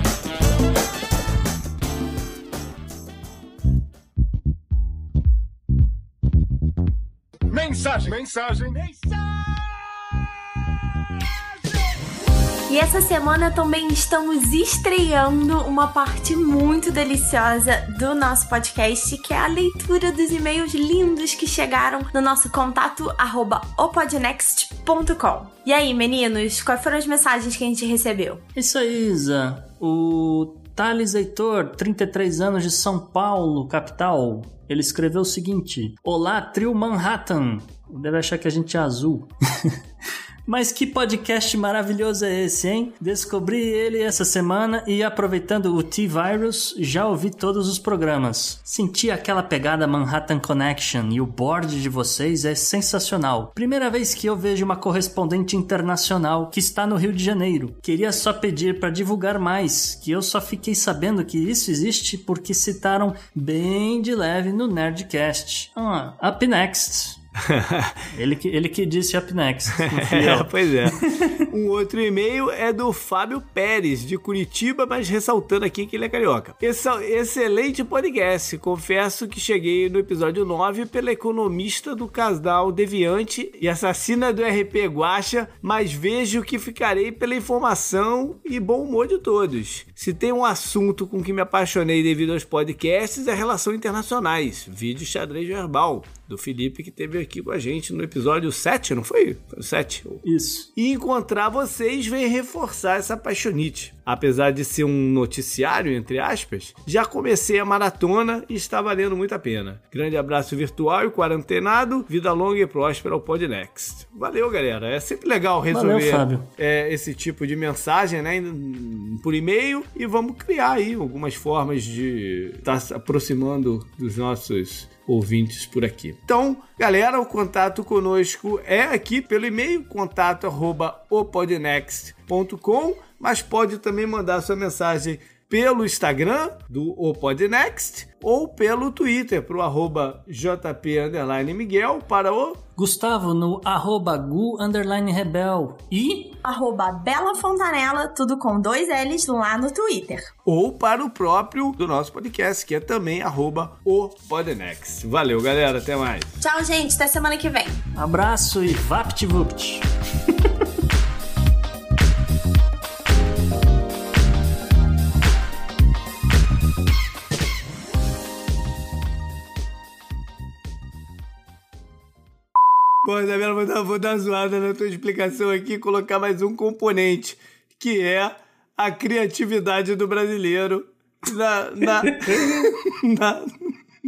Mensagem, mensagem, mensagem. E essa semana também estamos estreando uma parte muito deliciosa do nosso podcast, que é a leitura dos e-mails lindos que chegaram no nosso contato arroba opodnext.com. E aí, meninos, quais foram as mensagens que a gente recebeu? Isso aí, Isa. O Thales Heitor, 33 anos de São Paulo, capital. Ele escreveu o seguinte: Olá, trio Manhattan. Deve achar que a gente é azul. Mas que podcast maravilhoso é esse, hein? Descobri ele essa semana e aproveitando o T-Virus, já ouvi todos os programas. Senti aquela pegada Manhattan Connection e o board de vocês é sensacional. Primeira vez que eu vejo uma correspondente internacional que está no Rio de Janeiro. Queria só pedir para divulgar mais, que eu só fiquei sabendo que isso existe porque citaram bem de leve no Nerdcast. Ah, up next. ele, que, ele que disse up next. É, pois é. Um outro e-mail é do Fábio Pérez, de Curitiba, mas ressaltando aqui que ele é carioca. Excelente podcast. Confesso que cheguei no episódio 9 pela economista do casal Deviante e assassina do RP Guacha, mas vejo que ficarei pela informação e bom humor de todos. Se tem um assunto com que me apaixonei devido aos podcasts, é relações internacionais. Vídeo xadrez verbal do Felipe que teve aqui com a gente no episódio 7, não foi? Foi o 7. Isso. E encontrar vocês vem reforçar essa paixonite. Apesar de ser um noticiário, entre aspas, já comecei a maratona e está valendo muito a pena. Grande abraço virtual e quarentenado, vida longa e próspera ao Podnext. Valeu, galera. É sempre legal resolver Valeu, é, esse tipo de mensagem, né? Por e-mail e vamos criar aí algumas formas de estar tá se aproximando dos nossos ouvintes por aqui. Então, galera, o contato conosco é aqui pelo e-mail contato@opodnext.com, mas pode também mandar sua mensagem pelo Instagram do O Podnext ou pelo Twitter para o arroba jp_miguel para o Gustavo no arroba gu underline rebel e arroba Bela Fontanella, tudo com dois L's lá no Twitter. Ou para o próprio do nosso podcast, que é também arroba o Podnext. Valeu, galera. Até mais. Tchau, gente. Até semana que vem. Abraço e vapt-vupt. Pô, Isabela, vou dar, vou dar zoada na tua explicação aqui e colocar mais um componente, que é a criatividade do brasileiro na, na, na,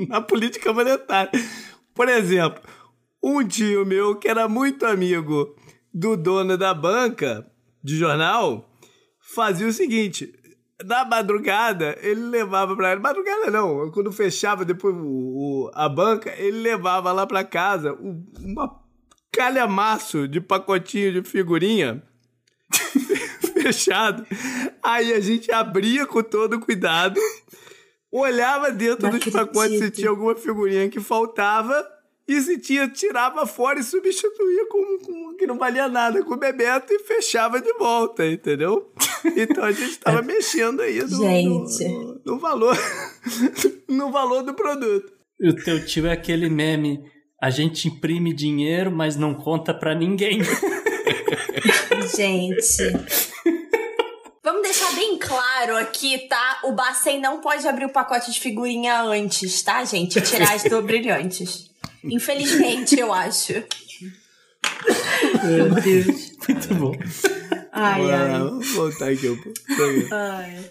na política monetária. Por exemplo, um tio meu que era muito amigo do dono da banca de jornal fazia o seguinte: na madrugada, ele levava pra. Madrugada não, quando fechava depois o, o, a banca, ele levava lá pra casa uma calhamaço de pacotinho de figurinha fechado. Aí a gente abria com todo cuidado, olhava dentro Não dos acredito. pacotes se tinha alguma figurinha que faltava e se tinha, tirava fora e substituía com, com que não valia nada com o Bebeto e fechava de volta, entendeu? Então a gente estava mexendo aí no, gente. No, no, no valor no valor do produto. O teu tio é aquele meme a gente imprime dinheiro, mas não conta para ninguém. gente. Vamos deixar bem claro aqui, tá? O Bacen não pode abrir o pacote de figurinha antes, tá, gente? Tirar as do brilhantes. Infelizmente, eu acho. Meu Deus. Muito bom. Ai, ai. Vamos voltar aqui um pouco. Ai.